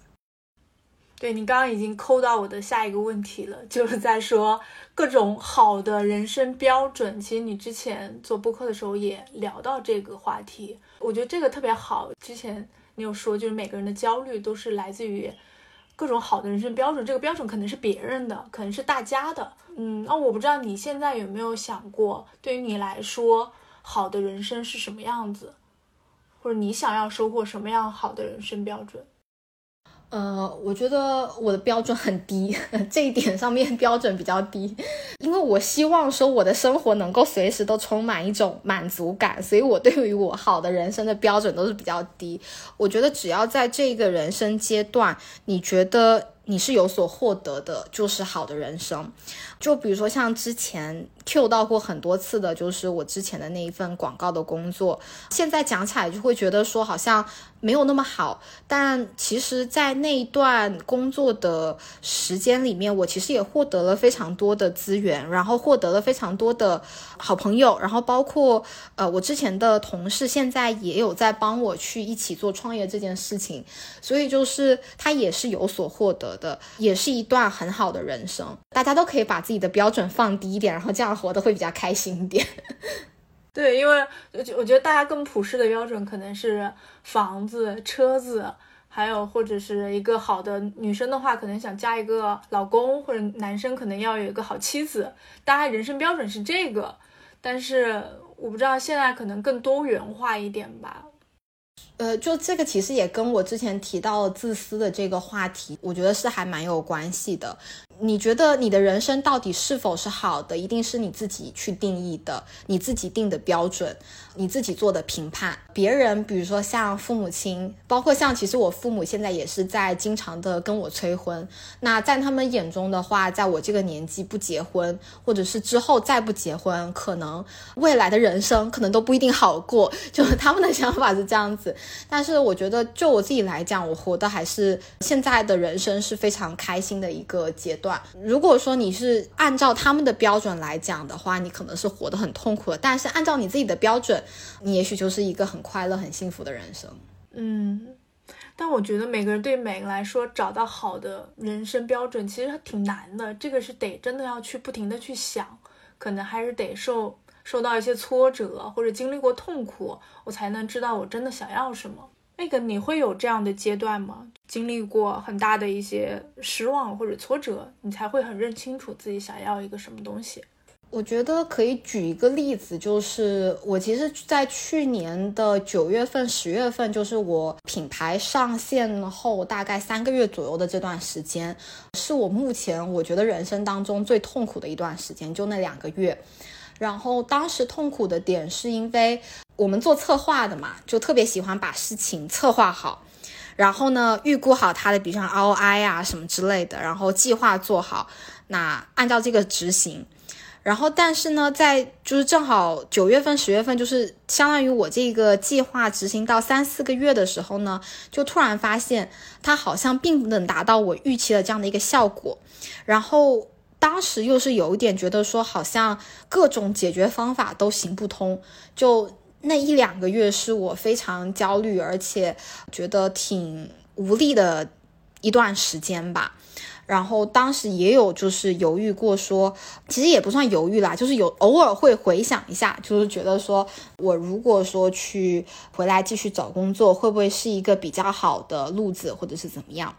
[SPEAKER 1] 对你刚刚已经抠到我的下一个问题了，就是在说各种好的人生标准。其实你之前做播客的时候也聊到这个话题，我觉得这个特别好。之前你有说，就是每个人的焦虑都是来自于各种好的人生标准，这个标准可能是别人的，可能是大家的。嗯，那我不知道你现在有没有想过，对于你来说。好的人生是什么样子，或者你想要收获什么样好的人生标准？
[SPEAKER 2] 呃，我觉得我的标准很低，这一点上面标准比较低，因为我希望说我的生活能够随时都充满一种满足感，所以我对于我好的人生的标准都是比较低。我觉得只要在这个人生阶段，你觉得。你是有所获得的，就是好的人生。就比如说像之前 Q 到过很多次的，就是我之前的那一份广告的工作，现在讲起来就会觉得说好像。没有那么好，但其实，在那一段工作的时间里面，我其实也获得了非常多的资源，然后获得了非常多的好朋友，然后包括呃，我之前的同事现在也有在帮我去一起做创业这件事情，所以就是他也是有所获得的，也是一段很好的人生。大家都可以把自己的标准放低一点，然后这样活得会比较开心一点。
[SPEAKER 1] 对，因为我我觉得大家更普世的标准可能是房子、车子，还有或者是一个好的女生的话，可能想嫁一个老公，或者男生可能要有一个好妻子。大家人生标准是这个，但是我不知道现在可能更多元化一点吧。
[SPEAKER 2] 呃，就这个其实也跟我之前提到自私的这个话题，我觉得是还蛮有关系的。你觉得你的人生到底是否是好的，一定是你自己去定义的，你自己定的标准，你自己做的评判。别人，比如说像父母亲，包括像其实我父母现在也是在经常的跟我催婚。那在他们眼中的话，在我这个年纪不结婚，或者是之后再不结婚，可能未来的人生可能都不一定好过。就他们的想法是这样子。但是我觉得，就我自己来讲，我活的还是现在的人生是非常开心的一个阶段。如果说你是按照他们的标准来讲的话，你可能是活得很痛苦的。但是按照你自己的标准，你也许就是一个很快乐、很幸福的人生。
[SPEAKER 1] 嗯，但我觉得每个人对每个人来说找到好的人生标准其实挺难的。这个是得真的要去不停的去想，可能还是得受受到一些挫折或者经历过痛苦，我才能知道我真的想要什么。那个你会有这样的阶段吗？经历过很大的一些失望或者挫折，你才会很认清楚自己想要一个什么东西。
[SPEAKER 2] 我觉得可以举一个例子，就是我其实，在去年的九月份、十月份，就是我品牌上线后大概三个月左右的这段时间，是我目前我觉得人生当中最痛苦的一段时间，就那两个月。然后当时痛苦的点是因为。我们做策划的嘛，就特别喜欢把事情策划好，然后呢，预估好它的，比如像 ROI 啊什么之类的，然后计划做好，那按照这个执行。然后，但是呢，在就是正好九月份、十月份，就是相当于我这个计划执行到三四个月的时候呢，就突然发现它好像并不能达到我预期的这样的一个效果。然后当时又是有一点觉得说，好像各种解决方法都行不通，就。那一两个月是我非常焦虑，而且觉得挺无力的一段时间吧。然后当时也有就是犹豫过，说其实也不算犹豫啦，就是有偶尔会回想一下，就是觉得说我如果说去回来继续找工作，会不会是一个比较好的路子，或者是怎么样？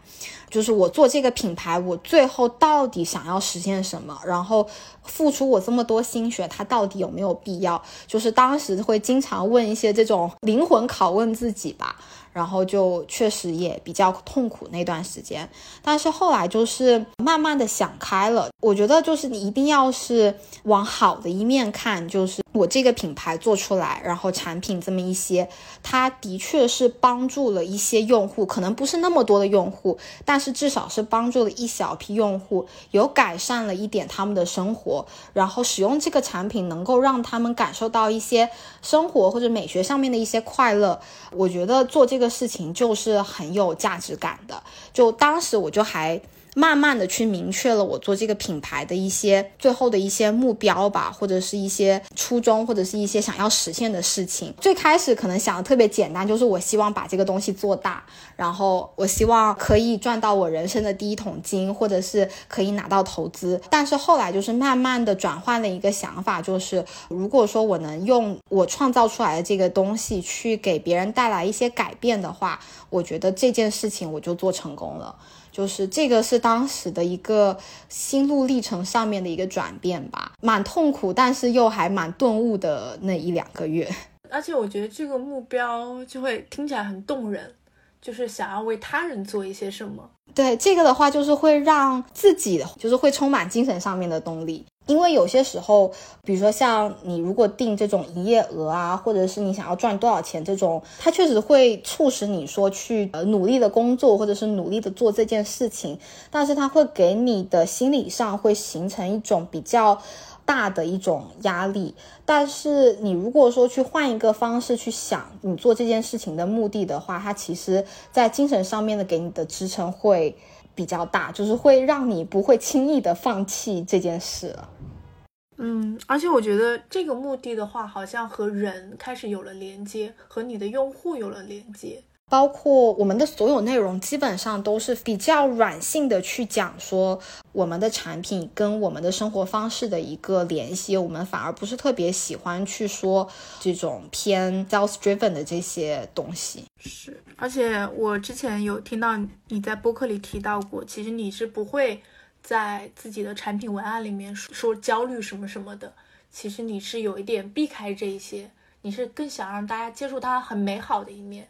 [SPEAKER 2] 就是我做这个品牌，我最后到底想要实现什么？然后付出我这么多心血，它到底有没有必要？就是当时会经常问一些这种灵魂拷问自己吧。然后就确实也比较痛苦那段时间，但是后来就是慢慢的想开了。我觉得就是你一定要是往好的一面看，就是我这个品牌做出来，然后产品这么一些，它的确是帮助了一些用户，可能不是那么多的用户，但是至少是帮助了一小批用户，有改善了一点他们的生活，然后使用这个产品能够让他们感受到一些生活或者美学上面的一些快乐。我觉得做这个。事情就是很有价值感的，就当时我就还。慢慢的去明确了我做这个品牌的一些最后的一些目标吧，或者是一些初衷，或者是一些想要实现的事情。最开始可能想的特别简单，就是我希望把这个东西做大，然后我希望可以赚到我人生的第一桶金，或者是可以拿到投资。但是后来就是慢慢的转换了一个想法，就是如果说我能用我创造出来的这个东西去给别人带来一些改变的话，我觉得这件事情我就做成功了。就是这个是当时的一个心路历程上面的一个转变吧，蛮痛苦，但是又还蛮顿悟的那一两个月。
[SPEAKER 1] 而且我觉得这个目标就会听起来很动人，就是想要为他人做一些什么。
[SPEAKER 2] 对这个的话，就是会让自己的就是会充满精神上面的动力。因为有些时候，比如说像你如果定这种营业额啊，或者是你想要赚多少钱这种，它确实会促使你说去呃努力的工作，或者是努力的做这件事情。但是它会给你的心理上会形成一种比较大的一种压力。但是你如果说去换一个方式去想你做这件事情的目的的话，它其实在精神上面的给你的支撑会。比较大，就是会让你不会轻易的放弃这件事了。
[SPEAKER 1] 嗯，而且我觉得这个目的的话，好像和人开始有了连接，和你的用户有了连接。
[SPEAKER 2] 包括我们的所有内容，基本上都是比较软性的去讲说我们的产品跟我们的生活方式的一个联系。我们反而不是特别喜欢去说这种偏 self driven 的这些东西。
[SPEAKER 1] 是，而且我之前有听到你在播客里提到过，其实你是不会在自己的产品文案里面说说焦虑什么什么的。其实你是有一点避开这一些，你是更想让大家接触它很美好的一面。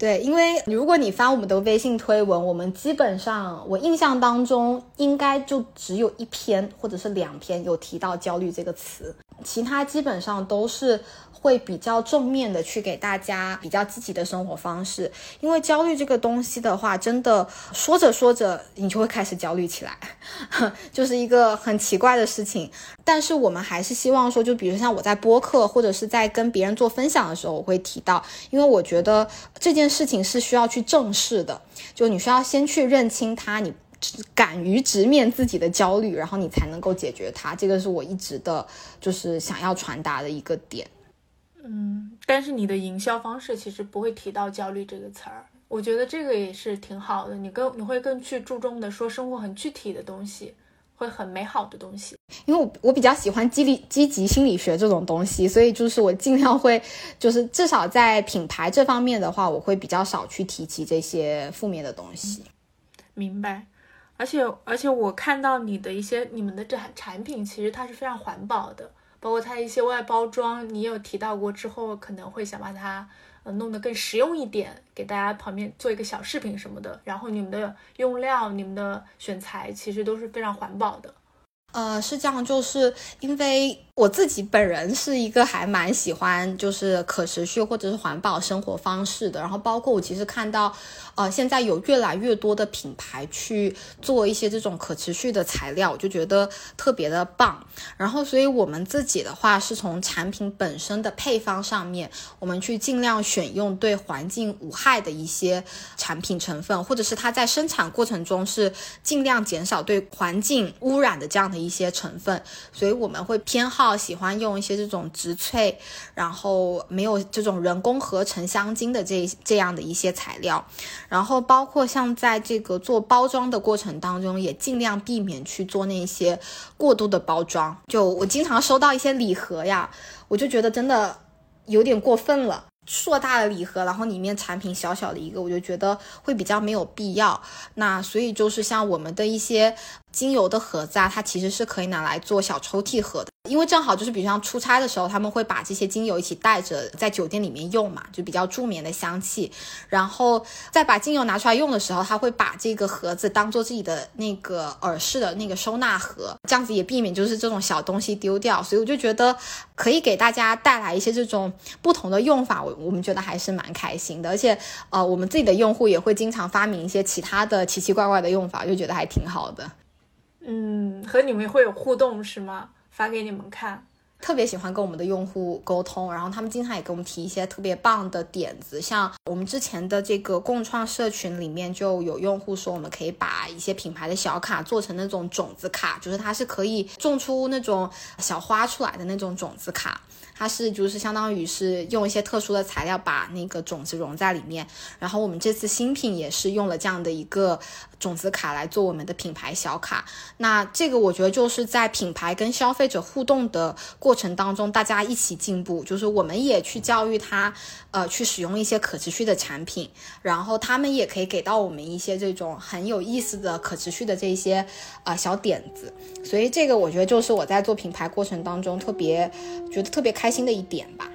[SPEAKER 2] 对，因为如果你翻我们的微信推文，我们基本上我印象当中应该就只有一篇或者是两篇有提到焦虑这个词，其他基本上都是。会比较正面的去给大家比较积极的生活方式，因为焦虑这个东西的话，真的说着说着你就会开始焦虑起来，就是一个很奇怪的事情。但是我们还是希望说，就比如像我在播客或者是在跟别人做分享的时候，我会提到，因为我觉得这件事情是需要去正视的，就你需要先去认清它，你敢于直面自己的焦虑，然后你才能够解决它。这个是我一直的，就是想要传达的一个点。
[SPEAKER 1] 嗯，但是你的营销方式其实不会提到焦虑这个词儿，我觉得这个也是挺好的。你更你会更去注重的说生活很具体的东西，会很美好的东西。
[SPEAKER 2] 因为我我比较喜欢激励积极心理学这种东西，所以就是我尽量会就是至少在品牌这方面的话，我会比较少去提及这些负面的东西。
[SPEAKER 1] 明白，而且而且我看到你的一些你们的这产品，其实它是非常环保的。包括它一些外包装，你有提到过之后，可能会想把它呃弄得更实用一点，给大家旁边做一个小饰品什么的。然后你们的用料、你们的选材其实都是非常环保的。
[SPEAKER 2] 呃，是这样，就是因为。我自己本人是一个还蛮喜欢就是可持续或者是环保生活方式的，然后包括我其实看到，呃，现在有越来越多的品牌去做一些这种可持续的材料，我就觉得特别的棒。然后，所以我们自己的话是从产品本身的配方上面，我们去尽量选用对环境无害的一些产品成分，或者是它在生产过程中是尽量减少对环境污染的这样的一些成分，所以我们会偏好。喜欢用一些这种植萃，然后没有这种人工合成香精的这这样的一些材料，然后包括像在这个做包装的过程当中，也尽量避免去做那些过度的包装。就我经常收到一些礼盒呀，我就觉得真的有点过分了。硕大的礼盒，然后里面产品小小的一个，我就觉得会比较没有必要。那所以就是像我们的一些精油的盒子啊，它其实是可以拿来做小抽屉盒的。因为正好就是，比如像出差的时候，他们会把这些精油一起带着在酒店里面用嘛，就比较助眠的香气。然后再把精油拿出来用的时候，他会把这个盒子当做自己的那个耳饰的那个收纳盒，这样子也避免就是这种小东西丢掉。所以我就觉得可以给大家带来一些这种不同的用法，我我们觉得还是蛮开心的。而且呃，我们自己的用户也会经常发明一些其他的奇奇怪怪的用法，就觉得还挺好的。
[SPEAKER 1] 嗯，和你们会有互动是吗？发给你们看，
[SPEAKER 2] 特别喜欢跟我们的用户沟通，然后他们经常也给我们提一些特别棒的点子。像我们之前的这个共创社群里面，就有用户说，我们可以把一些品牌的小卡做成那种种子卡，就是它是可以种出那种小花出来的那种种子卡。它是就是相当于是用一些特殊的材料把那个种子融在里面，然后我们这次新品也是用了这样的一个种子卡来做我们的品牌小卡。那这个我觉得就是在品牌跟消费者互动的过过程当中，大家一起进步，就是我们也去教育他，呃，去使用一些可持续的产品，然后他们也可以给到我们一些这种很有意思的可持续的这些呃小点子。所以这个我觉得就是我在做品牌过程当中特别觉得特别开。心的一点吧，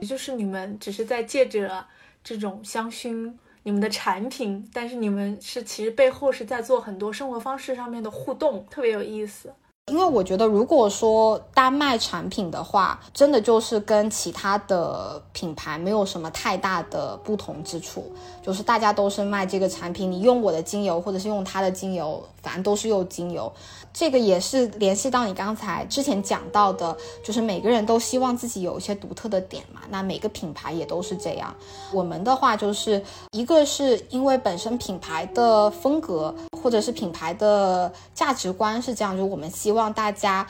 [SPEAKER 1] 也就是你们只是在借着这种香薰，你们的产品，但是你们是其实背后是在做很多生活方式上面的互动，特别有意思。
[SPEAKER 2] 因为我觉得，如果说单卖产品的话，真的就是跟其他的品牌没有什么太大的不同之处，就是大家都是卖这个产品，你用我的精油或者是用他的精油，反正都是用精油。这个也是联系到你刚才之前讲到的，就是每个人都希望自己有一些独特的点嘛。那每个品牌也都是这样。我们的话就是一个是因为本身品牌的风格或者是品牌的价值观是这样，就我们希望大家。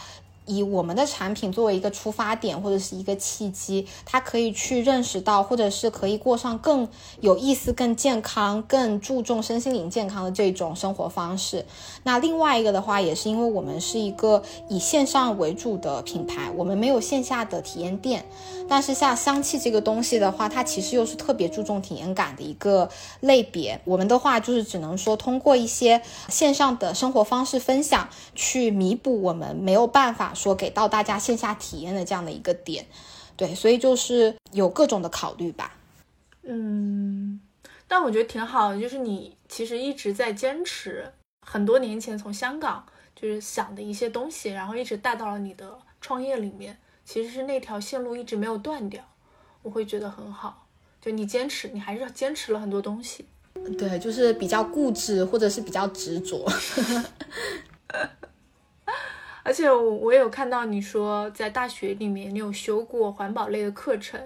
[SPEAKER 2] 以我们的产品作为一个出发点或者是一个契机，他可以去认识到，或者是可以过上更有意思、更健康、更注重身心灵健康的这种生活方式。那另外一个的话，也是因为我们是一个以线上为主的品牌，我们没有线下的体验店。但是像香气这个东西的话，它其实又是特别注重体验感的一个类别。我们的话就是只能说通过一些线上的生活方式分享，去弥补我们没有办法。说给到大家线下体验的这样的一个点，对，所以就是有各种的考虑吧。
[SPEAKER 1] 嗯，但我觉得挺好的，就是你其实一直在坚持，很多年前从香港就是想的一些东西，然后一直带到了你的创业里面，其实是那条线路一直没有断掉，我会觉得很好。就你坚持，你还是坚持了很多东西。
[SPEAKER 2] 对，就是比较固执，或者是比较执着。
[SPEAKER 1] 而且我有看到你说在大学里面你有修过环保类的课程，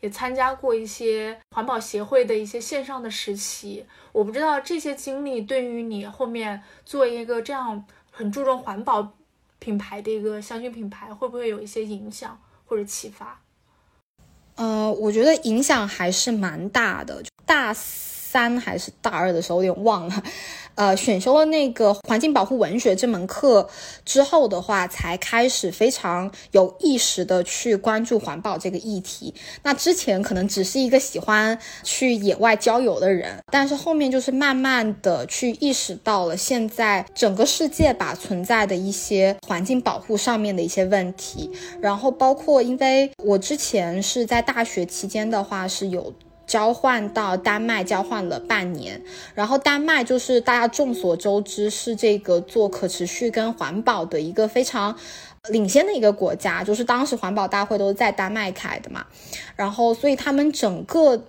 [SPEAKER 1] 也参加过一些环保协会的一些线上的实习。我不知道这些经历对于你后面做一个这样很注重环保品牌的一个香薰品牌会不会有一些影响或者启发？
[SPEAKER 2] 呃，我觉得影响还是蛮大的。大三还是大二的时候，有点忘了。呃，选修了那个环境保护文学这门课之后的话，才开始非常有意识的去关注环保这个议题。那之前可能只是一个喜欢去野外郊游的人，但是后面就是慢慢的去意识到了现在整个世界吧存在的一些环境保护上面的一些问题。然后包括因为我之前是在大学期间的话是有。交换到丹麦交换了半年，然后丹麦就是大家众所周知是这个做可持续跟环保的一个非常领先的一个国家，就是当时环保大会都是在丹麦开的嘛，然后所以他们整个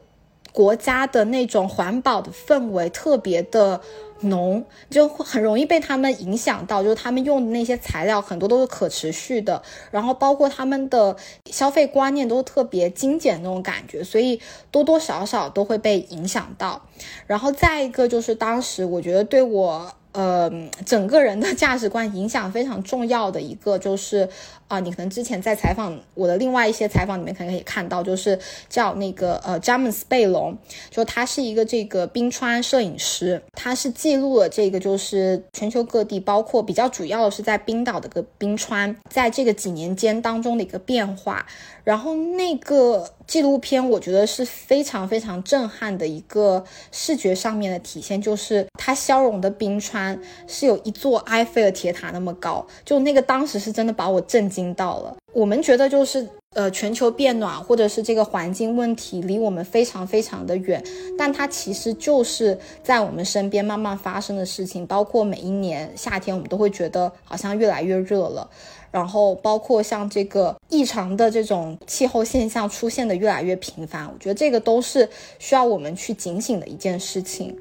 [SPEAKER 2] 国家的那种环保的氛围特别的。浓就很容易被他们影响到，就是他们用的那些材料很多都是可持续的，然后包括他们的消费观念都特别精简那种感觉，所以多多少少都会被影响到。然后再一个就是当时我觉得对我。呃整个人的价值观影响非常重要的一个就是。啊，你可能之前在采访我的另外一些采访里面，可能可以看到，就是叫那个呃詹姆斯贝隆，就他是一个这个冰川摄影师，他是记录了这个就是全球各地，包括比较主要的是在冰岛的个冰川，在这个几年间当中的一个变化。然后那个纪录片，我觉得是非常非常震撼的一个视觉上面的体现，就是它消融的冰川是有一座埃菲尔铁塔那么高，就那个当时是真的把我震到了。我们觉得就是呃全球变暖或者是这个环境问题离我们非常非常的远，但它其实就是在我们身边慢慢发生的事情，包括每一年夏天我们都会觉得好像越来越热了。然后包括像这个异常的这种气候现象出现的越来越频繁，我觉得这个都是需要我们去警醒的一件事情。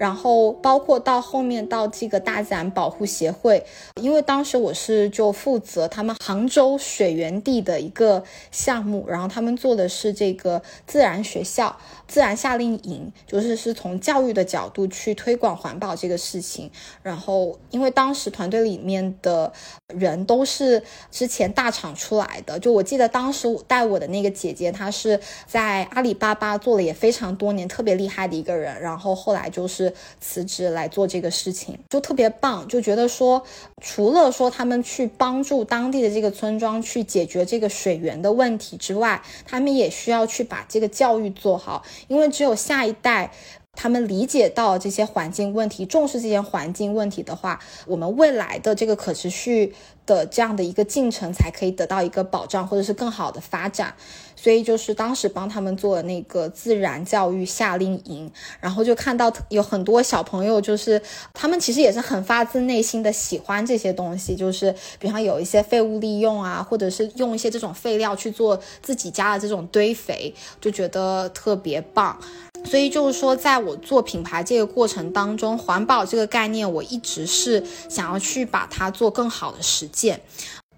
[SPEAKER 2] 然后包括到后面到这个大自然保护协会，因为当时我是就负责他们杭州水源地的一个项目，然后他们做的是这个自然学校。自然夏令营就是是从教育的角度去推广环保这个事情，然后因为当时团队里面的人都是之前大厂出来的，就我记得当时我带我的那个姐姐，她是在阿里巴巴做了也非常多年，特别厉害的一个人，然后后来就是辞职来做这个事情，就特别棒，就觉得说除了说他们去帮助当地的这个村庄去解决这个水源的问题之外，他们也需要去把这个教育做好。因为只有下一代，他们理解到这些环境问题，重视这些环境问题的话，我们未来的这个可持续的这样的一个进程才可以得到一个保障，或者是更好的发展。所以就是当时帮他们做那个自然教育夏令营，然后就看到有很多小朋友，就是他们其实也是很发自内心的喜欢这些东西，就是比方有一些废物利用啊，或者是用一些这种废料去做自己家的这种堆肥，就觉得特别棒。所以就是说，在我做品牌这个过程当中，环保这个概念，我一直是想要去把它做更好的实践。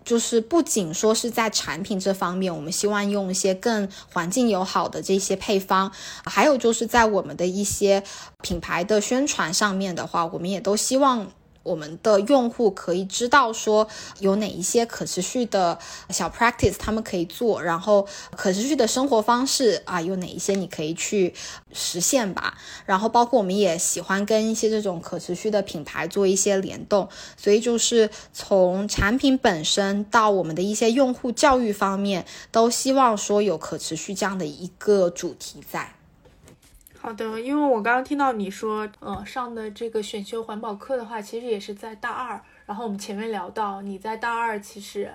[SPEAKER 2] 就是不仅说是在产品这方面，我们希望用一些更环境友好的这些配方，还有就是在我们的一些品牌的宣传上面的话，我们也都希望。我们的用户可以知道说有哪一些可持续的小 practice 他们可以做，然后可持续的生活方式啊有哪一些你可以去实现吧。然后包括我们也喜欢跟一些这种可持续的品牌做一些联动，所以就是从产品本身到我们的一些用户教育方面，都希望说有可持续这样的一个主题在。
[SPEAKER 1] 好的，因为我刚刚听到你说，呃，上的这个选修环保课的话，其实也是在大二。然后我们前面聊到，你在大二其实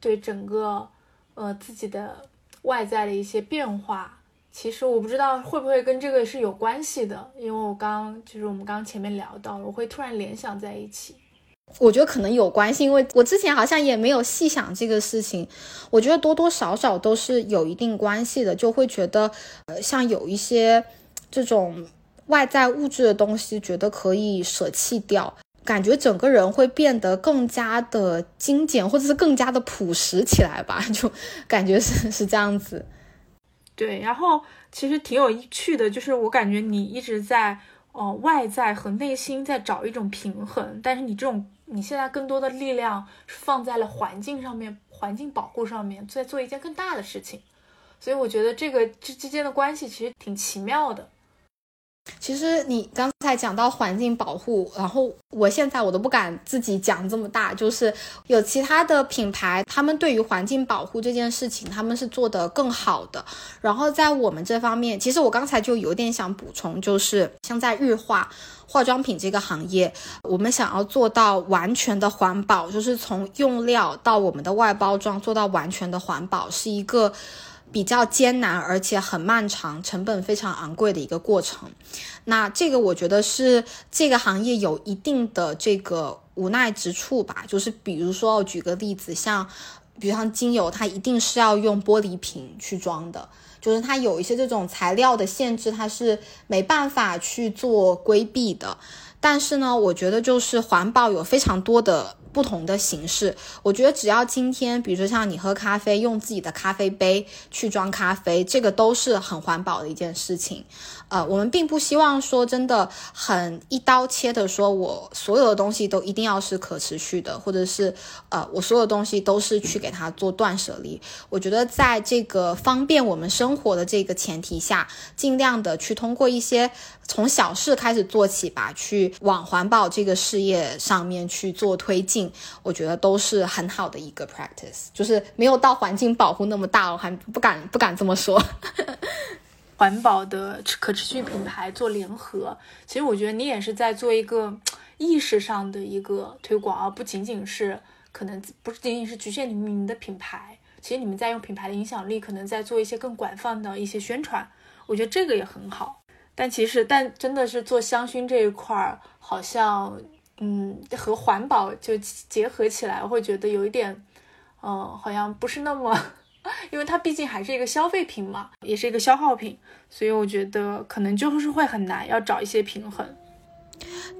[SPEAKER 1] 对整个，呃，自己的外在的一些变化，其实我不知道会不会跟这个是有关系的。因为我刚就是我们刚刚前面聊到，我会突然联想在一起。
[SPEAKER 2] 我觉得可能有关系，因为我之前好像也没有细想这个事情。我觉得多多少少都是有一定关系的，就会觉得，呃，像有一些。这种外在物质的东西，觉得可以舍弃掉，感觉整个人会变得更加的精简，或者是更加的朴实起来吧，就感觉是是这样子。
[SPEAKER 1] 对，然后其实挺有趣的，就是我感觉你一直在哦外在和内心在找一种平衡，但是你这种你现在更多的力量是放在了环境上面，环境保护上面，在做一件更大的事情，所以我觉得这个这之间的关系其实挺奇妙的。
[SPEAKER 2] 其实你刚才讲到环境保护，然后我现在我都不敢自己讲这么大，就是有其他的品牌，他们对于环境保护这件事情，他们是做得更好的。然后在我们这方面，其实我刚才就有点想补充，就是像在日化化妆品这个行业，我们想要做到完全的环保，就是从用料到我们的外包装做到完全的环保，是一个。比较艰难，而且很漫长，成本非常昂贵的一个过程。那这个我觉得是这个行业有一定的这个无奈之处吧。就是比如说，我举个例子，像，比如像精油，它一定是要用玻璃瓶去装的，就是它有一些这种材料的限制，它是没办法去做规避的。但是呢，我觉得就是环保有非常多的不同的形式。我觉得只要今天，比如说像你喝咖啡，用自己的咖啡杯去装咖啡，这个都是很环保的一件事情。呃，我们并不希望说真的很一刀切的说，我所有的东西都一定要是可持续的，或者是呃，我所有东西都是去给它做断舍离。我觉得在这个方便我们生活的这个前提下，尽量的去通过一些从小事开始做起吧，去往环保这个事业上面去做推进，我觉得都是很好的一个 practice。就是没有到环境保护那么大，我还不敢不敢这么说。
[SPEAKER 1] 环保的可持续品牌做联合，其实我觉得你也是在做一个意识上的一个推广，而不仅仅是可能不是仅仅是局限于你们的品牌。其实你们在用品牌的影响力，可能在做一些更广泛的一些宣传。我觉得这个也很好。但其实，但真的是做香薰这一块儿，好像嗯和环保就结合起来，我会觉得有一点，嗯，好像不是那么。因为它毕竟还是一个消费品嘛，也是一个消耗品，所以我觉得可能就是会很难，要找一些平衡。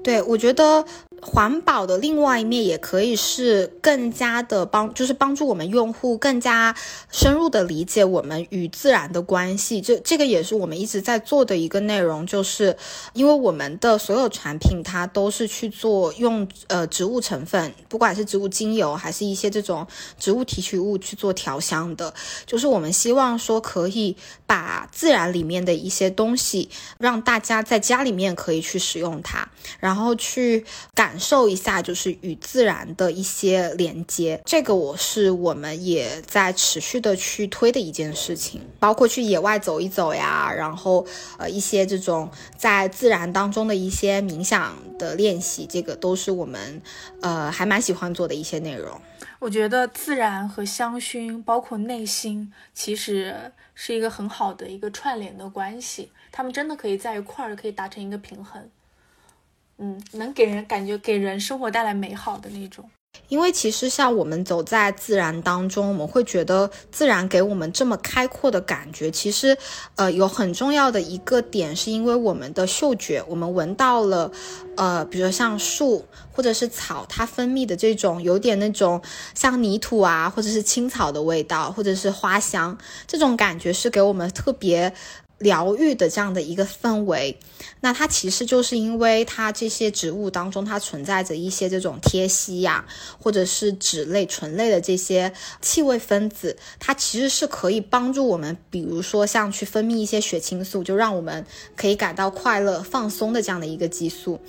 [SPEAKER 2] 对，我觉得。环保的另外一面也可以是更加的帮，就是帮助我们用户更加深入的理解我们与自然的关系。这这个也是我们一直在做的一个内容，就是因为我们的所有产品它都是去做用呃植物成分，不管是植物精油还是一些这种植物提取物去做调香的，就是我们希望说可以把自然里面的一些东西让大家在家里面可以去使用它，然后去感。感受一下，就是与自然的一些连接，这个我是我们也在持续的去推的一件事情，包括去野外走一走呀，然后呃一些这种在自然当中的一些冥想的练习，这个都是我们呃还蛮喜欢做的一些内容。
[SPEAKER 1] 我觉得自然和香薰，包括内心，其实是一个很好的一个串联的关系，他们真的可以在一块儿，可以达成一个平衡。嗯，能给人感觉给人生活带来美好的那种。
[SPEAKER 2] 因为其实像我们走在自然当中，我们会觉得自然给我们这么开阔的感觉。其实，呃，有很重要的一个点，是因为我们的嗅觉，我们闻到了，呃，比如说像树或者是草，它分泌的这种有点那种像泥土啊，或者是青草的味道，或者是花香，这种感觉是给我们特别。疗愈的这样的一个氛围，那它其实就是因为它这些植物当中，它存在着一些这种萜烯呀，或者是脂类、醇类的这些气味分子，它其实是可以帮助我们，比如说像去分泌一些血清素，就让我们可以感到快乐、放松的这样的一个激素。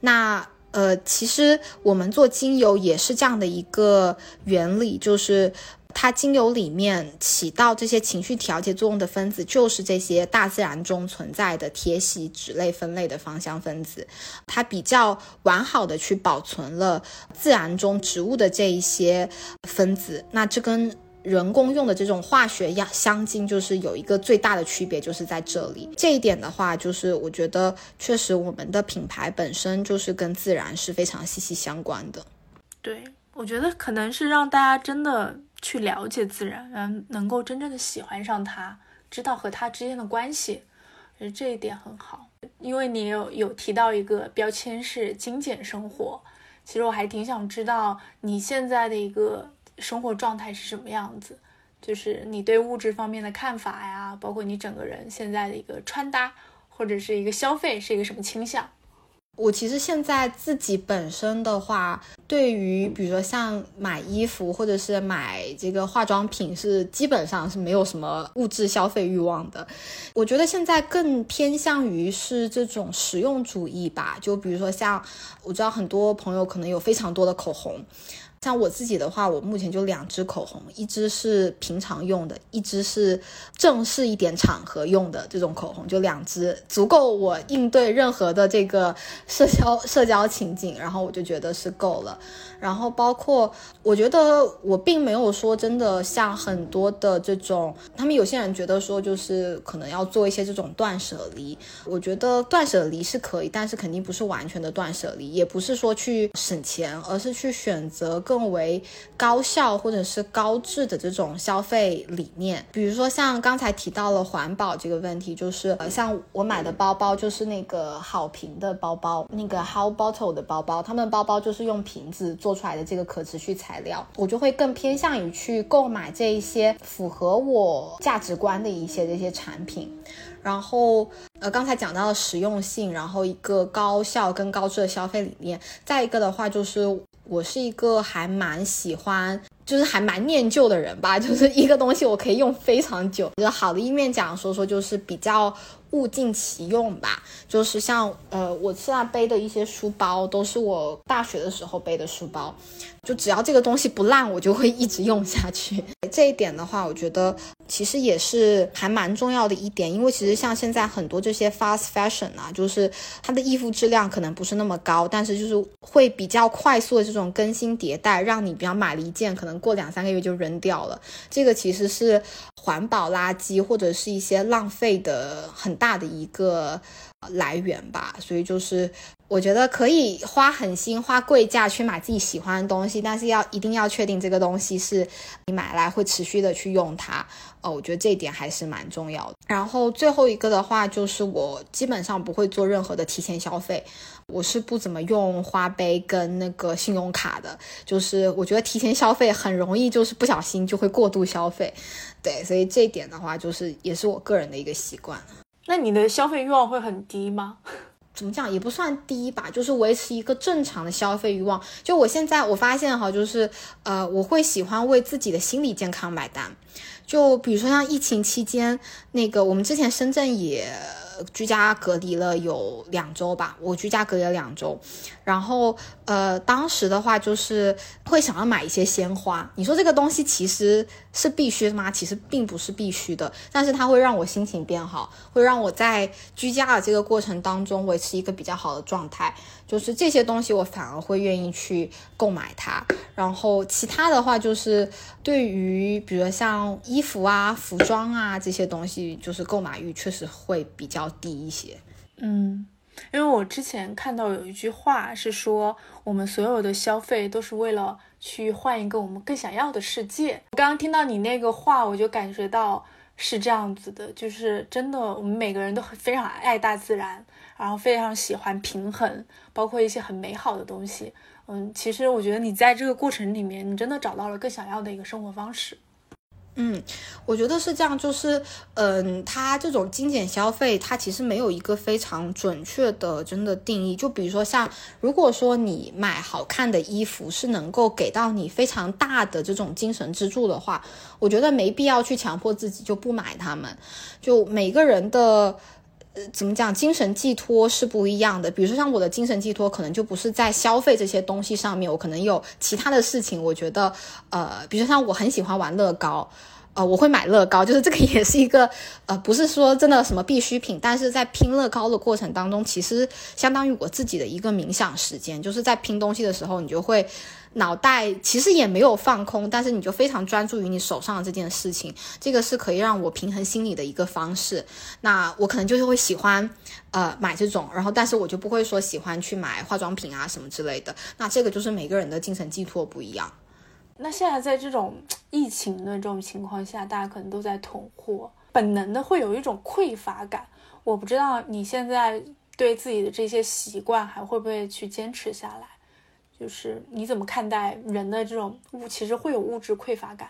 [SPEAKER 2] 那呃，其实我们做精油也是这样的一个原理，就是。它精油里面起到这些情绪调节作用的分子，就是这些大自然中存在的萜烯脂类分类的芳香分子。它比较完好的去保存了自然中植物的这一些分子。那这跟人工用的这种化学香精就是有一个最大的区别，就是在这里。这一点的话，就是我觉得确实我们的品牌本身就是跟自然是非常息息相关的。
[SPEAKER 1] 对，我觉得可能是让大家真的。去了解自然，嗯，能够真正的喜欢上它，知道和它之间的关系，我觉得这一点很好。因为你有有提到一个标签是精简生活，其实我还挺想知道你现在的一个生活状态是什么样子，就是你对物质方面的看法呀，包括你整个人现在的一个穿搭或者是一个消费是一个什么倾向。
[SPEAKER 2] 我其实现在自己本身的话，对于比如说像买衣服或者是买这个化妆品，是基本上是没有什么物质消费欲望的。我觉得现在更偏向于是这种实用主义吧。就比如说像我知道很多朋友可能有非常多的口红。像我自己的话，我目前就两支口红，一支是平常用的，一支是正式一点场合用的这种口红，就两支足够我应对任何的这个社交社交情景，然后我就觉得是够了。然后包括我觉得我并没有说真的像很多的这种，他们有些人觉得说就是可能要做一些这种断舍离，我觉得断舍离是可以，但是肯定不是完全的断舍离，也不是说去省钱，而是去选择。更为高效或者是高质的这种消费理念。比如说像刚才提到了环保这个问题，就是呃像我买的包包就是那个好评的包包，那个 How Bottle 的包包，他们包包就是用瓶子做出来的这个可持续材料，我就会更偏向于去购买这一些符合我价值观的一些这些产品。然后，呃，刚才讲到了实用性，然后一个高效跟高质的消费理念，再一个的话就是我是一个还蛮喜欢。就是还蛮念旧的人吧，就是一个东西我可以用非常久。就好的一面讲说说，就是比较物尽其用吧。就是像呃，我现在背的一些书包，都是我大学的时候背的书包。就只要这个东西不烂，我就会一直用下去。这一点的话，我觉得其实也是还蛮重要的一点。因为其实像现在很多这些 fast fashion 啊，就是它的衣服质量可能不是那么高，但是就是会比较快速的这种更新迭代，让你比方买了一件可能。过两三个月就扔掉了，这个其实是环保垃圾或者是一些浪费的很大的一个来源吧。所以就是我觉得可以花狠心花贵价去买自己喜欢的东西，但是要一定要确定这个东西是你买来会持续的去用它。哦，我觉得这一点还是蛮重要的。然后最后一个的话就是我基本上不会做任何的提前消费。我是不怎么用花呗跟那个信用卡的，就是我觉得提前消费很容易，就是不小心就会过度消费，对，所以这一点的话，就是也是我个人的一个习惯。
[SPEAKER 1] 那你的消费欲望会很低吗？
[SPEAKER 2] 怎么讲也不算低吧，就是维持一个正常的消费欲望。就我现在我发现哈，就是呃，我会喜欢为自己的心理健康买单。就比如说像疫情期间，那个我们之前深圳也。居家隔离了有两周吧，我居家隔离了两周，然后呃，当时的话就是会想要买一些鲜花。你说这个东西其实是必须的吗？其实并不是必须的，但是它会让我心情变好，会让我在居家的这个过程当中维持一个比较好的状态。就是这些东西我反而会愿意去购买它。然后其他的话就是对于比如像衣服啊、服装啊这些东西，就是购买欲确实会比较。低一些，
[SPEAKER 1] 嗯，因为我之前看到有一句话是说，我们所有的消费都是为了去换一个我们更想要的世界。我刚刚听到你那个话，我就感觉到是这样子的，就是真的，我们每个人都很非常爱大自然，然后非常喜欢平衡，包括一些很美好的东西。嗯，其实我觉得你在这个过程里面，你真的找到了更想要的一个生活方式。
[SPEAKER 2] 嗯，我觉得是这样，就是，嗯，它这种精简消费，它其实没有一个非常准确的真的定义。就比如说，像如果说你买好看的衣服是能够给到你非常大的这种精神支柱的话，我觉得没必要去强迫自己就不买它们。就每个人的，怎么讲，精神寄托是不一样的。比如说，像我的精神寄托可能就不是在消费这些东西上面，我可能有其他的事情。我觉得，呃，比如说像我很喜欢玩乐高。呃，我会买乐高，就是这个也是一个，呃，不是说真的什么必需品，但是在拼乐高的过程当中，其实相当于我自己的一个冥想时间，就是在拼东西的时候，你就会脑袋其实也没有放空，但是你就非常专注于你手上的这件事情，这个是可以让我平衡心理的一个方式。那我可能就是会喜欢，呃，买这种，然后但是我就不会说喜欢去买化妆品啊什么之类的。那这个就是每个人的精神寄托不一样。
[SPEAKER 1] 那现在在这种疫情的这种情况下，大家可能都在囤货，本能的会有一种匮乏感。我不知道你现在对自己的这些习惯还会不会去坚持下来？就是你怎么看待人的这种物，其实会有物质匮乏感。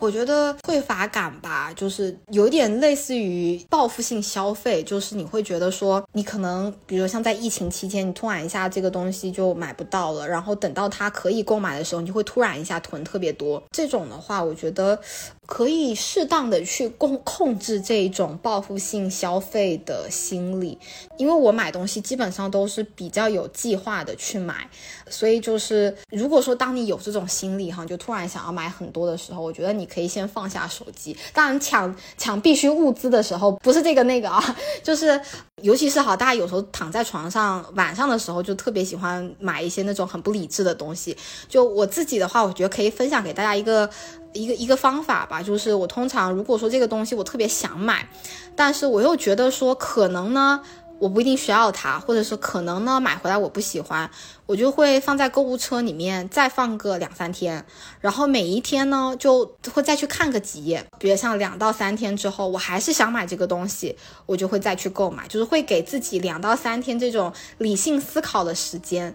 [SPEAKER 2] 我觉得匮乏感吧，就是有点类似于报复性消费，就是你会觉得说，你可能，比如像在疫情期间，你突然一下这个东西就买不到了，然后等到它可以购买的时候，你就会突然一下囤特别多。这种的话，我觉得。可以适当的去控控制这种报复性消费的心理，因为我买东西基本上都是比较有计划的去买，所以就是如果说当你有这种心理哈，就突然想要买很多的时候，我觉得你可以先放下手机。当然抢抢必须物资的时候，不是这个那个啊，就是尤其是好，大家有时候躺在床上晚上的时候，就特别喜欢买一些那种很不理智的东西。就我自己的话，我觉得可以分享给大家一个。一个一个方法吧，就是我通常如果说这个东西我特别想买，但是我又觉得说可能呢，我不一定需要它，或者是可能呢买回来我不喜欢，我就会放在购物车里面再放个两三天，然后每一天呢就会再去看个几页，比如像两到三天之后，我还是想买这个东西，我就会再去购买，就是会给自己两到三天这种理性思考的时间，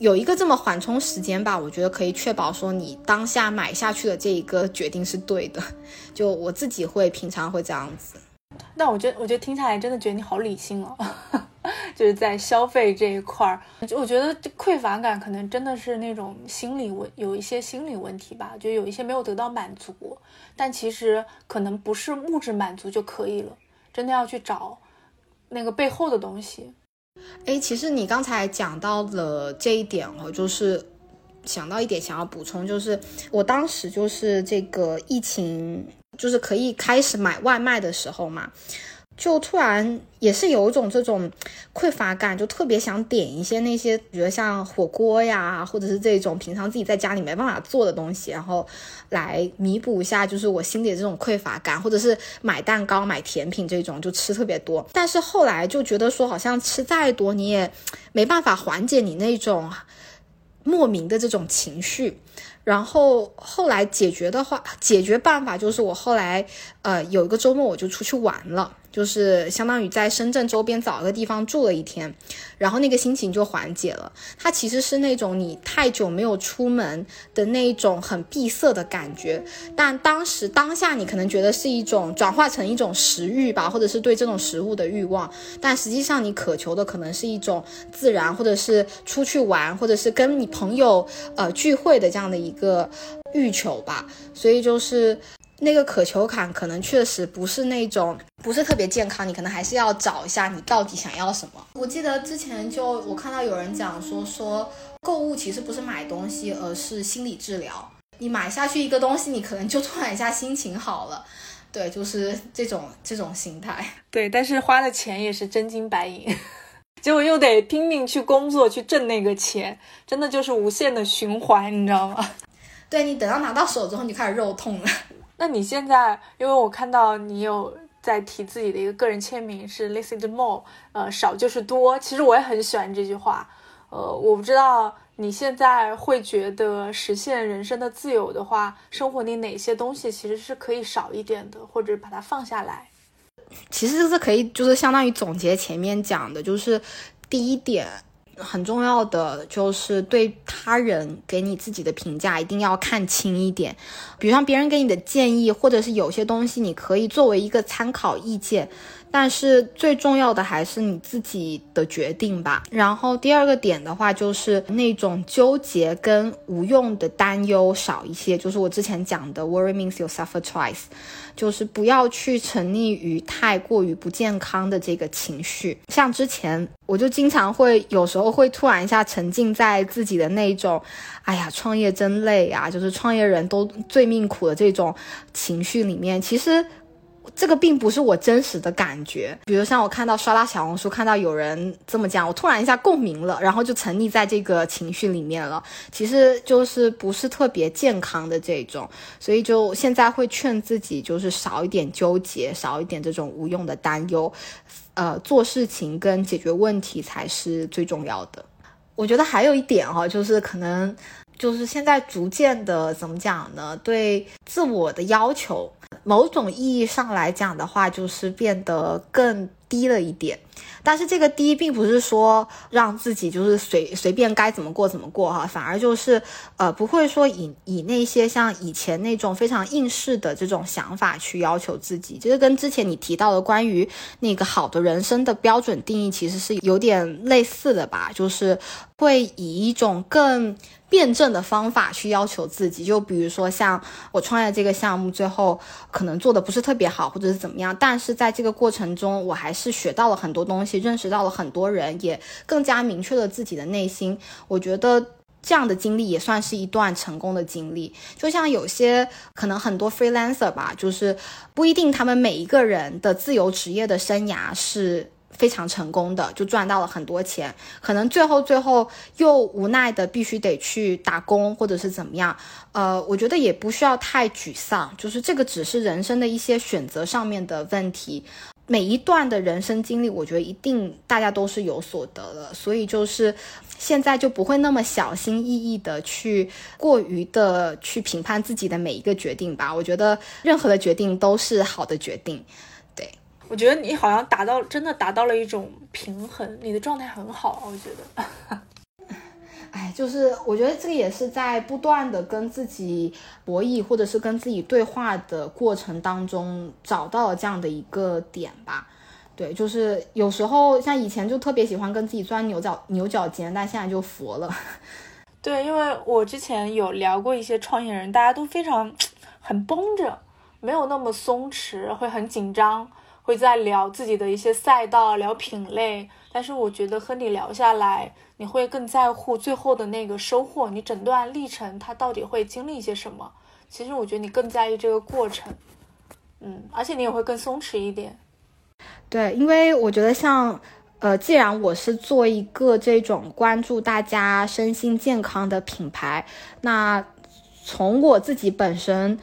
[SPEAKER 2] 有一个这么缓冲时间吧，我觉得可以确保说你当下买下去的这一个决定是对的，就我自己会平常会这样子。
[SPEAKER 1] 但我觉得，我觉得听下来真的觉得你好理性哦，就是在消费这一块儿，我觉得匮乏感可能真的是那种心理问，有一些心理问题吧，就有一些没有得到满足，但其实可能不是物质满足就可以了，真的要去找那个背后的东西。
[SPEAKER 2] 哎，其实你刚才讲到了这一点哦，就是想到一点想要补充，就是我当时就是这个疫情。就是可以开始买外卖的时候嘛，就突然也是有一种这种匮乏感，就特别想点一些那些，比如像火锅呀，或者是这种平常自己在家里没办法做的东西，然后来弥补一下，就是我心里的这种匮乏感，或者是买蛋糕、买甜品这种，就吃特别多。但是后来就觉得说，好像吃再多，你也没办法缓解你那种莫名的这种情绪。然后后来解决的话，解决办法就是我后来，呃，有一个周末我就出去玩了。就是相当于在深圳周边找一个地方住了一天，然后那个心情就缓解了。它其实是那种你太久没有出门的那一种很闭塞的感觉，但当时当下你可能觉得是一种转化成一种食欲吧，或者是对这种食物的欲望，但实际上你渴求的可能是一种自然，或者是出去玩，或者是跟你朋友呃聚会的这样的一个欲求吧。所以就是。那个渴求感可能确实不是那种不是特别健康，你可能还是要找一下你到底想要什么。我记得之前就我看到有人讲说说购物其实不是买东西，而是心理治疗。你买下去一个东西，你可能就突然一下心情好了。对，就是这种这种心态。
[SPEAKER 1] 对，但是花的钱也是真金白银，结果又得拼命去工作去挣那个钱，真的就是无限的循环，你知道吗？
[SPEAKER 2] 对你等到拿到手之后，你就开始肉痛了。
[SPEAKER 1] 那你现在，因为我看到你有在提自己的一个个人签名是 less is more，呃，少就是多。其实我也很喜欢这句话。呃，我不知道你现在会觉得实现人生的自由的话，生活里哪些东西其实是可以少一点的，或者把它放下来。
[SPEAKER 2] 其实这是可以，就是相当于总结前面讲的，就是第一点。很重要的就是对他人给你自己的评价一定要看清一点，比如像别人给你的建议，或者是有些东西你可以作为一个参考意见。但是最重要的还是你自己的决定吧。然后第二个点的话，就是那种纠结跟无用的担忧少一些。就是我之前讲的，worry means you suffer twice，就是不要去沉溺于太过于不健康的这个情绪。像之前我就经常会有时候会突然一下沉浸在自己的那种，哎呀，创业真累啊，就是创业人都最命苦的这种情绪里面。其实。这个并不是我真实的感觉，比如像我看到刷拉小红书，看到有人这么讲，我突然一下共鸣了，然后就沉溺在这个情绪里面了。其实就是不是特别健康的这种，所以就现在会劝自己，就是少一点纠结，少一点这种无用的担忧，呃，做事情跟解决问题才是最重要的。我觉得还有一点哈，就是可能。就是现在逐渐的怎么讲呢？对自我的要求，某种意义上来讲的话，就是变得更低了一点。但是这个低并不是说让自己就是随随便该怎么过怎么过哈，反而就是呃不会说以以那些像以前那种非常应试的这种想法去要求自己，就是跟之前你提到的关于那个好的人生的标准定义其实是有点类似的吧，就是会以一种更辩证的方法去要求自己，就比如说像我创业这个项目最后可能做的不是特别好或者是怎么样，但是在这个过程中我还是学到了很多东西。认识到了很多人，也更加明确了自己的内心。我觉得这样的经历也算是一段成功的经历。就像有些可能很多 freelancer 吧，就是不一定他们每一个人的自由职业的生涯是非常成功的，就赚到了很多钱。可能最后最后又无奈的必须得去打工，或者是怎么样。呃，我觉得也不需要太沮丧，就是这个只是人生的一些选择上面的问题。每一段的人生经历，我觉得一定大家都是有所得的，所以就是现在就不会那么小心翼翼的去过于的去评判自己的每一个决定吧。我觉得任何的决定都是好的决定。对
[SPEAKER 1] 我觉得你好像达到真的达到了一种平衡，你的状态很好，我觉得。
[SPEAKER 2] 哎，就是我觉得这个也是在不断的跟自己博弈，或者是跟自己对话的过程当中，找到了这样的一个点吧。对，就是有时候像以前就特别喜欢跟自己钻牛角牛角尖，但现在就佛了。
[SPEAKER 1] 对，因为我之前有聊过一些创业人，大家都非常 很绷着，没有那么松弛，会很紧张，会在聊自己的一些赛道，聊品类。但是我觉得和你聊下来。你会更在乎最后的那个收获，你整段历程它到底会经历一些什么？其实我觉得你更在意这个过程，嗯，而且你也会更松弛一点。
[SPEAKER 2] 对，因为我觉得像，呃，既然我是做一个这种关注大家身心健康的品牌，那从我自己本身。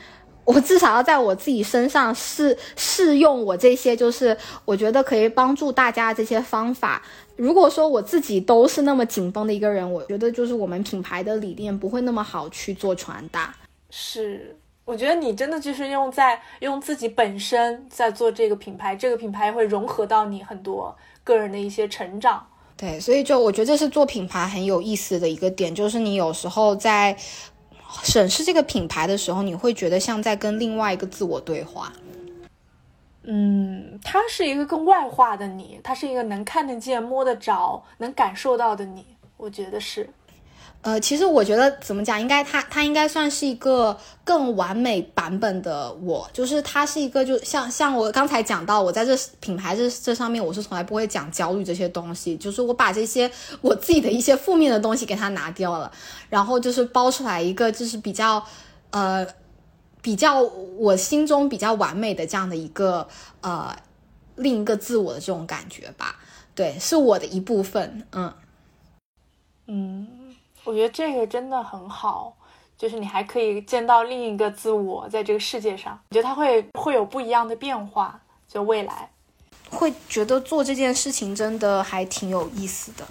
[SPEAKER 2] 我至少要在我自己身上试试用我这些，就是我觉得可以帮助大家这些方法。如果说我自己都是那么紧绷的一个人，我觉得就是我们品牌的理念不会那么好去做传达。
[SPEAKER 1] 是，我觉得你真的就是用在用自己本身在做这个品牌，这个品牌会融合到你很多个人的一些成长。
[SPEAKER 2] 对，所以就我觉得这是做品牌很有意思的一个点，就是你有时候在。审视这个品牌的时候，你会觉得像在跟另外一个自我对话。
[SPEAKER 1] 嗯，它是一个更外化的你，它是一个能看得见、摸得着、能感受到的你，我觉得是。
[SPEAKER 2] 呃，其实我觉得怎么讲，应该他他应该算是一个更完美版本的我，就是他是一个，就像像我刚才讲到，我在这品牌这这上面，我是从来不会讲焦虑这些东西，就是我把这些我自己的一些负面的东西给他拿掉了，然后就是包出来一个就是比较呃比较我心中比较完美的这样的一个呃另一个自我的这种感觉吧，对，是我的一部分，嗯。
[SPEAKER 1] 嗯。我觉得这个真的很好，就是你还可以见到另一个自我在这个世界上，我觉得它会会有不一样的变化，就未来
[SPEAKER 2] 会觉得做这件事情真的还挺有意思的。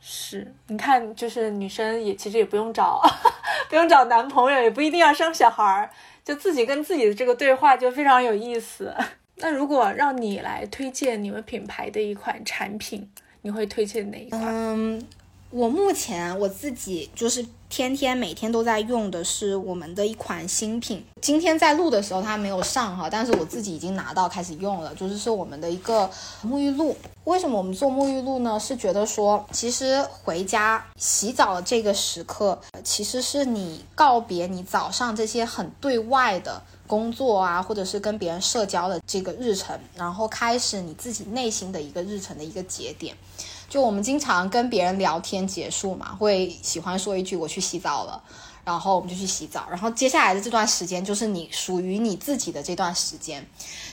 [SPEAKER 1] 是，你看，就是女生也其实也不用找，不用找男朋友，也不一定要生小孩儿，就自己跟自己的这个对话就非常有意思。那如果让你来推荐你们品牌的一款产品，你会推荐哪一款？
[SPEAKER 2] 嗯。我目前我自己就是天天每天都在用的是我们的一款新品。今天在录的时候它没有上哈，但是我自己已经拿到开始用了，就是是我们的一个沐浴露。为什么我们做沐浴露呢？是觉得说，其实回家洗澡的这个时刻，其实是你告别你早上这些很对外的工作啊，或者是跟别人社交的这个日程，然后开始你自己内心的一个日程的一个节点。就我们经常跟别人聊天结束嘛，会喜欢说一句“我去洗澡了”，然后我们就去洗澡，然后接下来的这段时间就是你属于你自己的这段时间。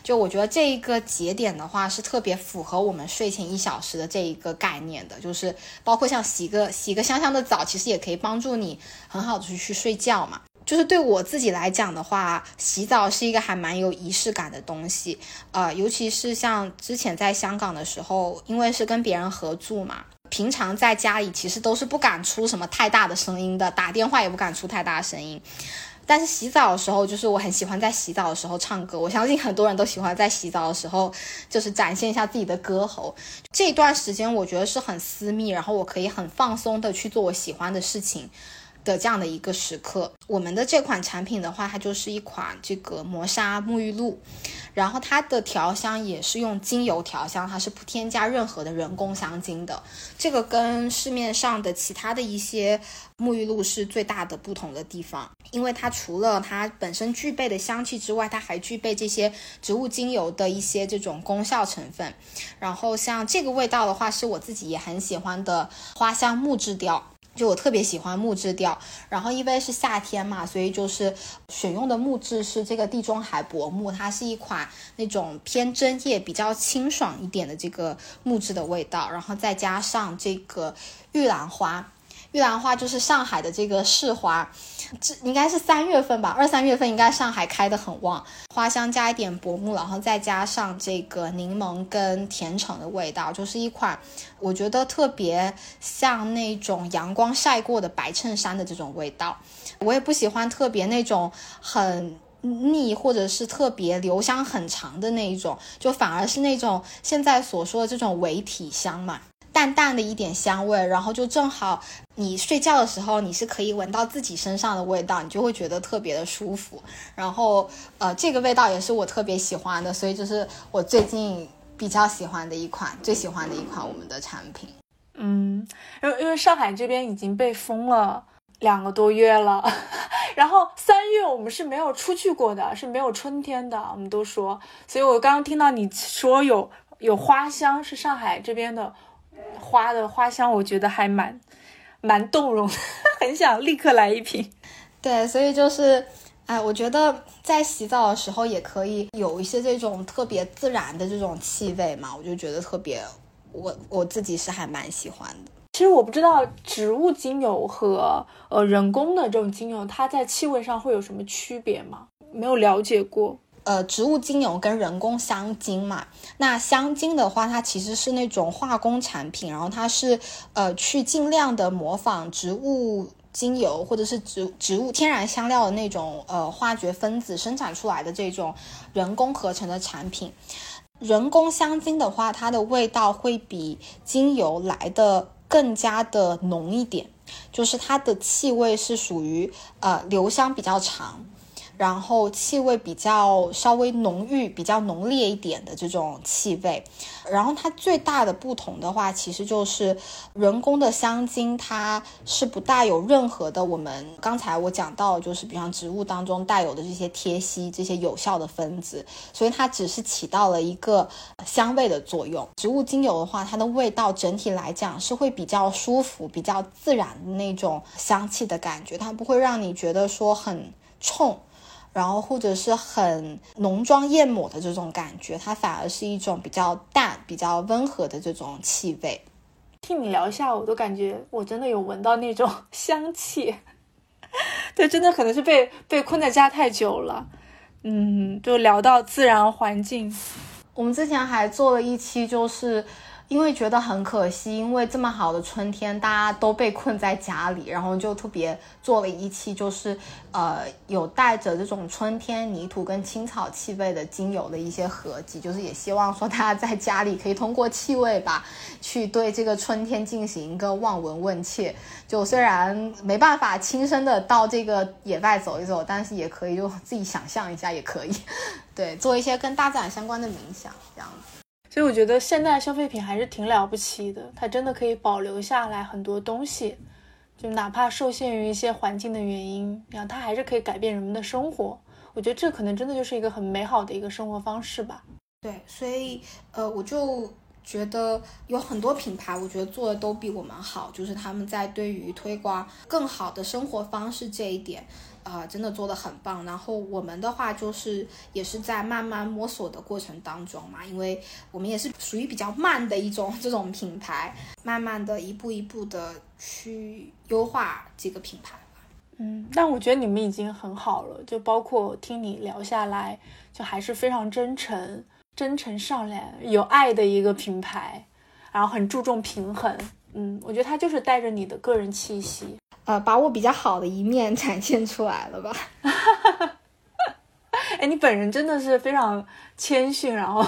[SPEAKER 2] 就我觉得这一个节点的话，是特别符合我们睡前一小时的这一个概念的，就是包括像洗个洗个香香的澡，其实也可以帮助你很好的去去睡觉嘛。就是对我自己来讲的话，洗澡是一个还蛮有仪式感的东西，呃，尤其是像之前在香港的时候，因为是跟别人合住嘛，平常在家里其实都是不敢出什么太大的声音的，打电话也不敢出太大声音。但是洗澡的时候，就是我很喜欢在洗澡的时候唱歌。我相信很多人都喜欢在洗澡的时候，就是展现一下自己的歌喉。这段时间我觉得是很私密，然后我可以很放松的去做我喜欢的事情。的这样的一个时刻，我们的这款产品的话，它就是一款这个磨砂沐浴露，然后它的调香也是用精油调香，它是不添加任何的人工香精的。这个跟市面上的其他的一些沐浴露是最大的不同的地方，因为它除了它本身具备的香气之外，它还具备这些植物精油的一些这种功效成分。然后像这个味道的话，是我自己也很喜欢的花香木质调。就我特别喜欢木质调，然后因为是夏天嘛，所以就是选用的木质是这个地中海柏木，它是一款那种偏针叶、比较清爽一点的这个木质的味道，然后再加上这个玉兰花。玉兰花就是上海的这个市花，这应该是三月份吧，二三月份应该上海开的很旺，花香加一点薄木，然后再加上这个柠檬跟甜橙的味道，就是一款我觉得特别像那种阳光晒过的白衬衫的这种味道。我也不喜欢特别那种很腻或者是特别留香很长的那一种，就反而是那种现在所说的这种伪体香嘛。淡淡的一点香味，然后就正好你睡觉的时候，你是可以闻到自己身上的味道，你就会觉得特别的舒服。然后，呃，这个味道也是我特别喜欢的，所以就是我最近比较喜欢的一款，最喜欢的一款我们的产品。
[SPEAKER 1] 嗯，因为因为上海这边已经被封了两个多月了，然后三月我们是没有出去过的，是没有春天的，我们都说。所以我刚刚听到你说有有花香，是上海这边的。花的花香，我觉得还蛮蛮动容的，很想立刻来一瓶。
[SPEAKER 2] 对，所以就是，哎，我觉得在洗澡的时候也可以有一些这种特别自然的这种气味嘛，我就觉得特别，我我自己是还蛮喜欢的。
[SPEAKER 1] 其实我不知道植物精油和呃人工的这种精油，它在气味上会有什么区别吗？没有了解过。
[SPEAKER 2] 呃，植物精油跟人工香精嘛，那香精的话，它其实是那种化工产品，然后它是呃去尽量的模仿植物精油或者是植植物天然香料的那种呃化学分子生产出来的这种人工合成的产品。人工香精的话，它的味道会比精油来的更加的浓一点，就是它的气味是属于呃留香比较长。然后气味比较稍微浓郁、比较浓烈一点的这种气味，然后它最大的不同的话，其实就是人工的香精，它是不带有任何的我们刚才我讲到，就是比方植物当中带有的这些萜烯这些有效的分子，所以它只是起到了一个香味的作用。植物精油的话，它的味道整体来讲是会比较舒服、比较自然的那种香气的感觉，它不会让你觉得说很冲。然后或者是很浓妆艳抹的这种感觉，它反而是一种比较淡、比较温和的这种气味。
[SPEAKER 1] 听你聊一下，我都感觉我真的有闻到那种 香气。对，真的可能是被被困在家太久了。嗯，就聊到自然环境，
[SPEAKER 2] 我们之前还做了一期，就是。因为觉得很可惜，因为这么好的春天，大家都被困在家里，然后就特别做了一期，就是呃有带着这种春天泥土跟青草气味的精油的一些合集，就是也希望说大家在家里可以通过气味吧，去对这个春天进行一个望闻问切。就虽然没办法亲身的到这个野外走一走，但是也可以就自己想象一下，也可以，对，做一些跟大自然相关的冥想这样子。
[SPEAKER 1] 所以我觉得现代消费品还是挺了不起的，它真的可以保留下来很多东西，就哪怕受限于一些环境的原因，然后它还是可以改变人们的生活。我觉得这可能真的就是一个很美好的一个生活方式吧。
[SPEAKER 2] 对，所以呃，我就觉得有很多品牌，我觉得做的都比我们好，就是他们在对于推广更好的生活方式这一点。啊，真的做的很棒。然后我们的话就是也是在慢慢摸索的过程当中嘛，因为我们也是属于比较慢的一种 这种品牌，慢慢的一步一步的去优化这个品牌
[SPEAKER 1] 嗯，但我觉得你们已经很好了，就包括听你聊下来，就还是非常真诚、真诚善良、有爱的一个品牌，然后很注重平衡。嗯，我觉得它就是带着你的个人气息。
[SPEAKER 2] 呃，把我比较好的一面 展现出来了吧？
[SPEAKER 1] 哎，你本人真的是非常谦逊，然后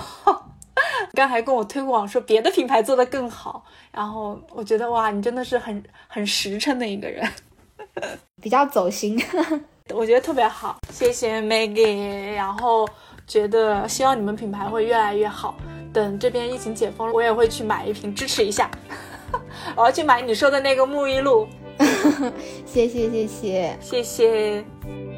[SPEAKER 1] 刚还跟我推广说别的品牌做的更好，然后我觉得哇，你真的是很很实诚的一个人，
[SPEAKER 2] 比较走心，
[SPEAKER 1] 我觉得特别好，谢谢 Maggie，然后觉得希望你们品牌会越来越好，等这边疫情解封了，我也会去买一瓶支持一下，我要去买你说的那个沐浴露。
[SPEAKER 2] 谢谢谢谢
[SPEAKER 1] 谢谢。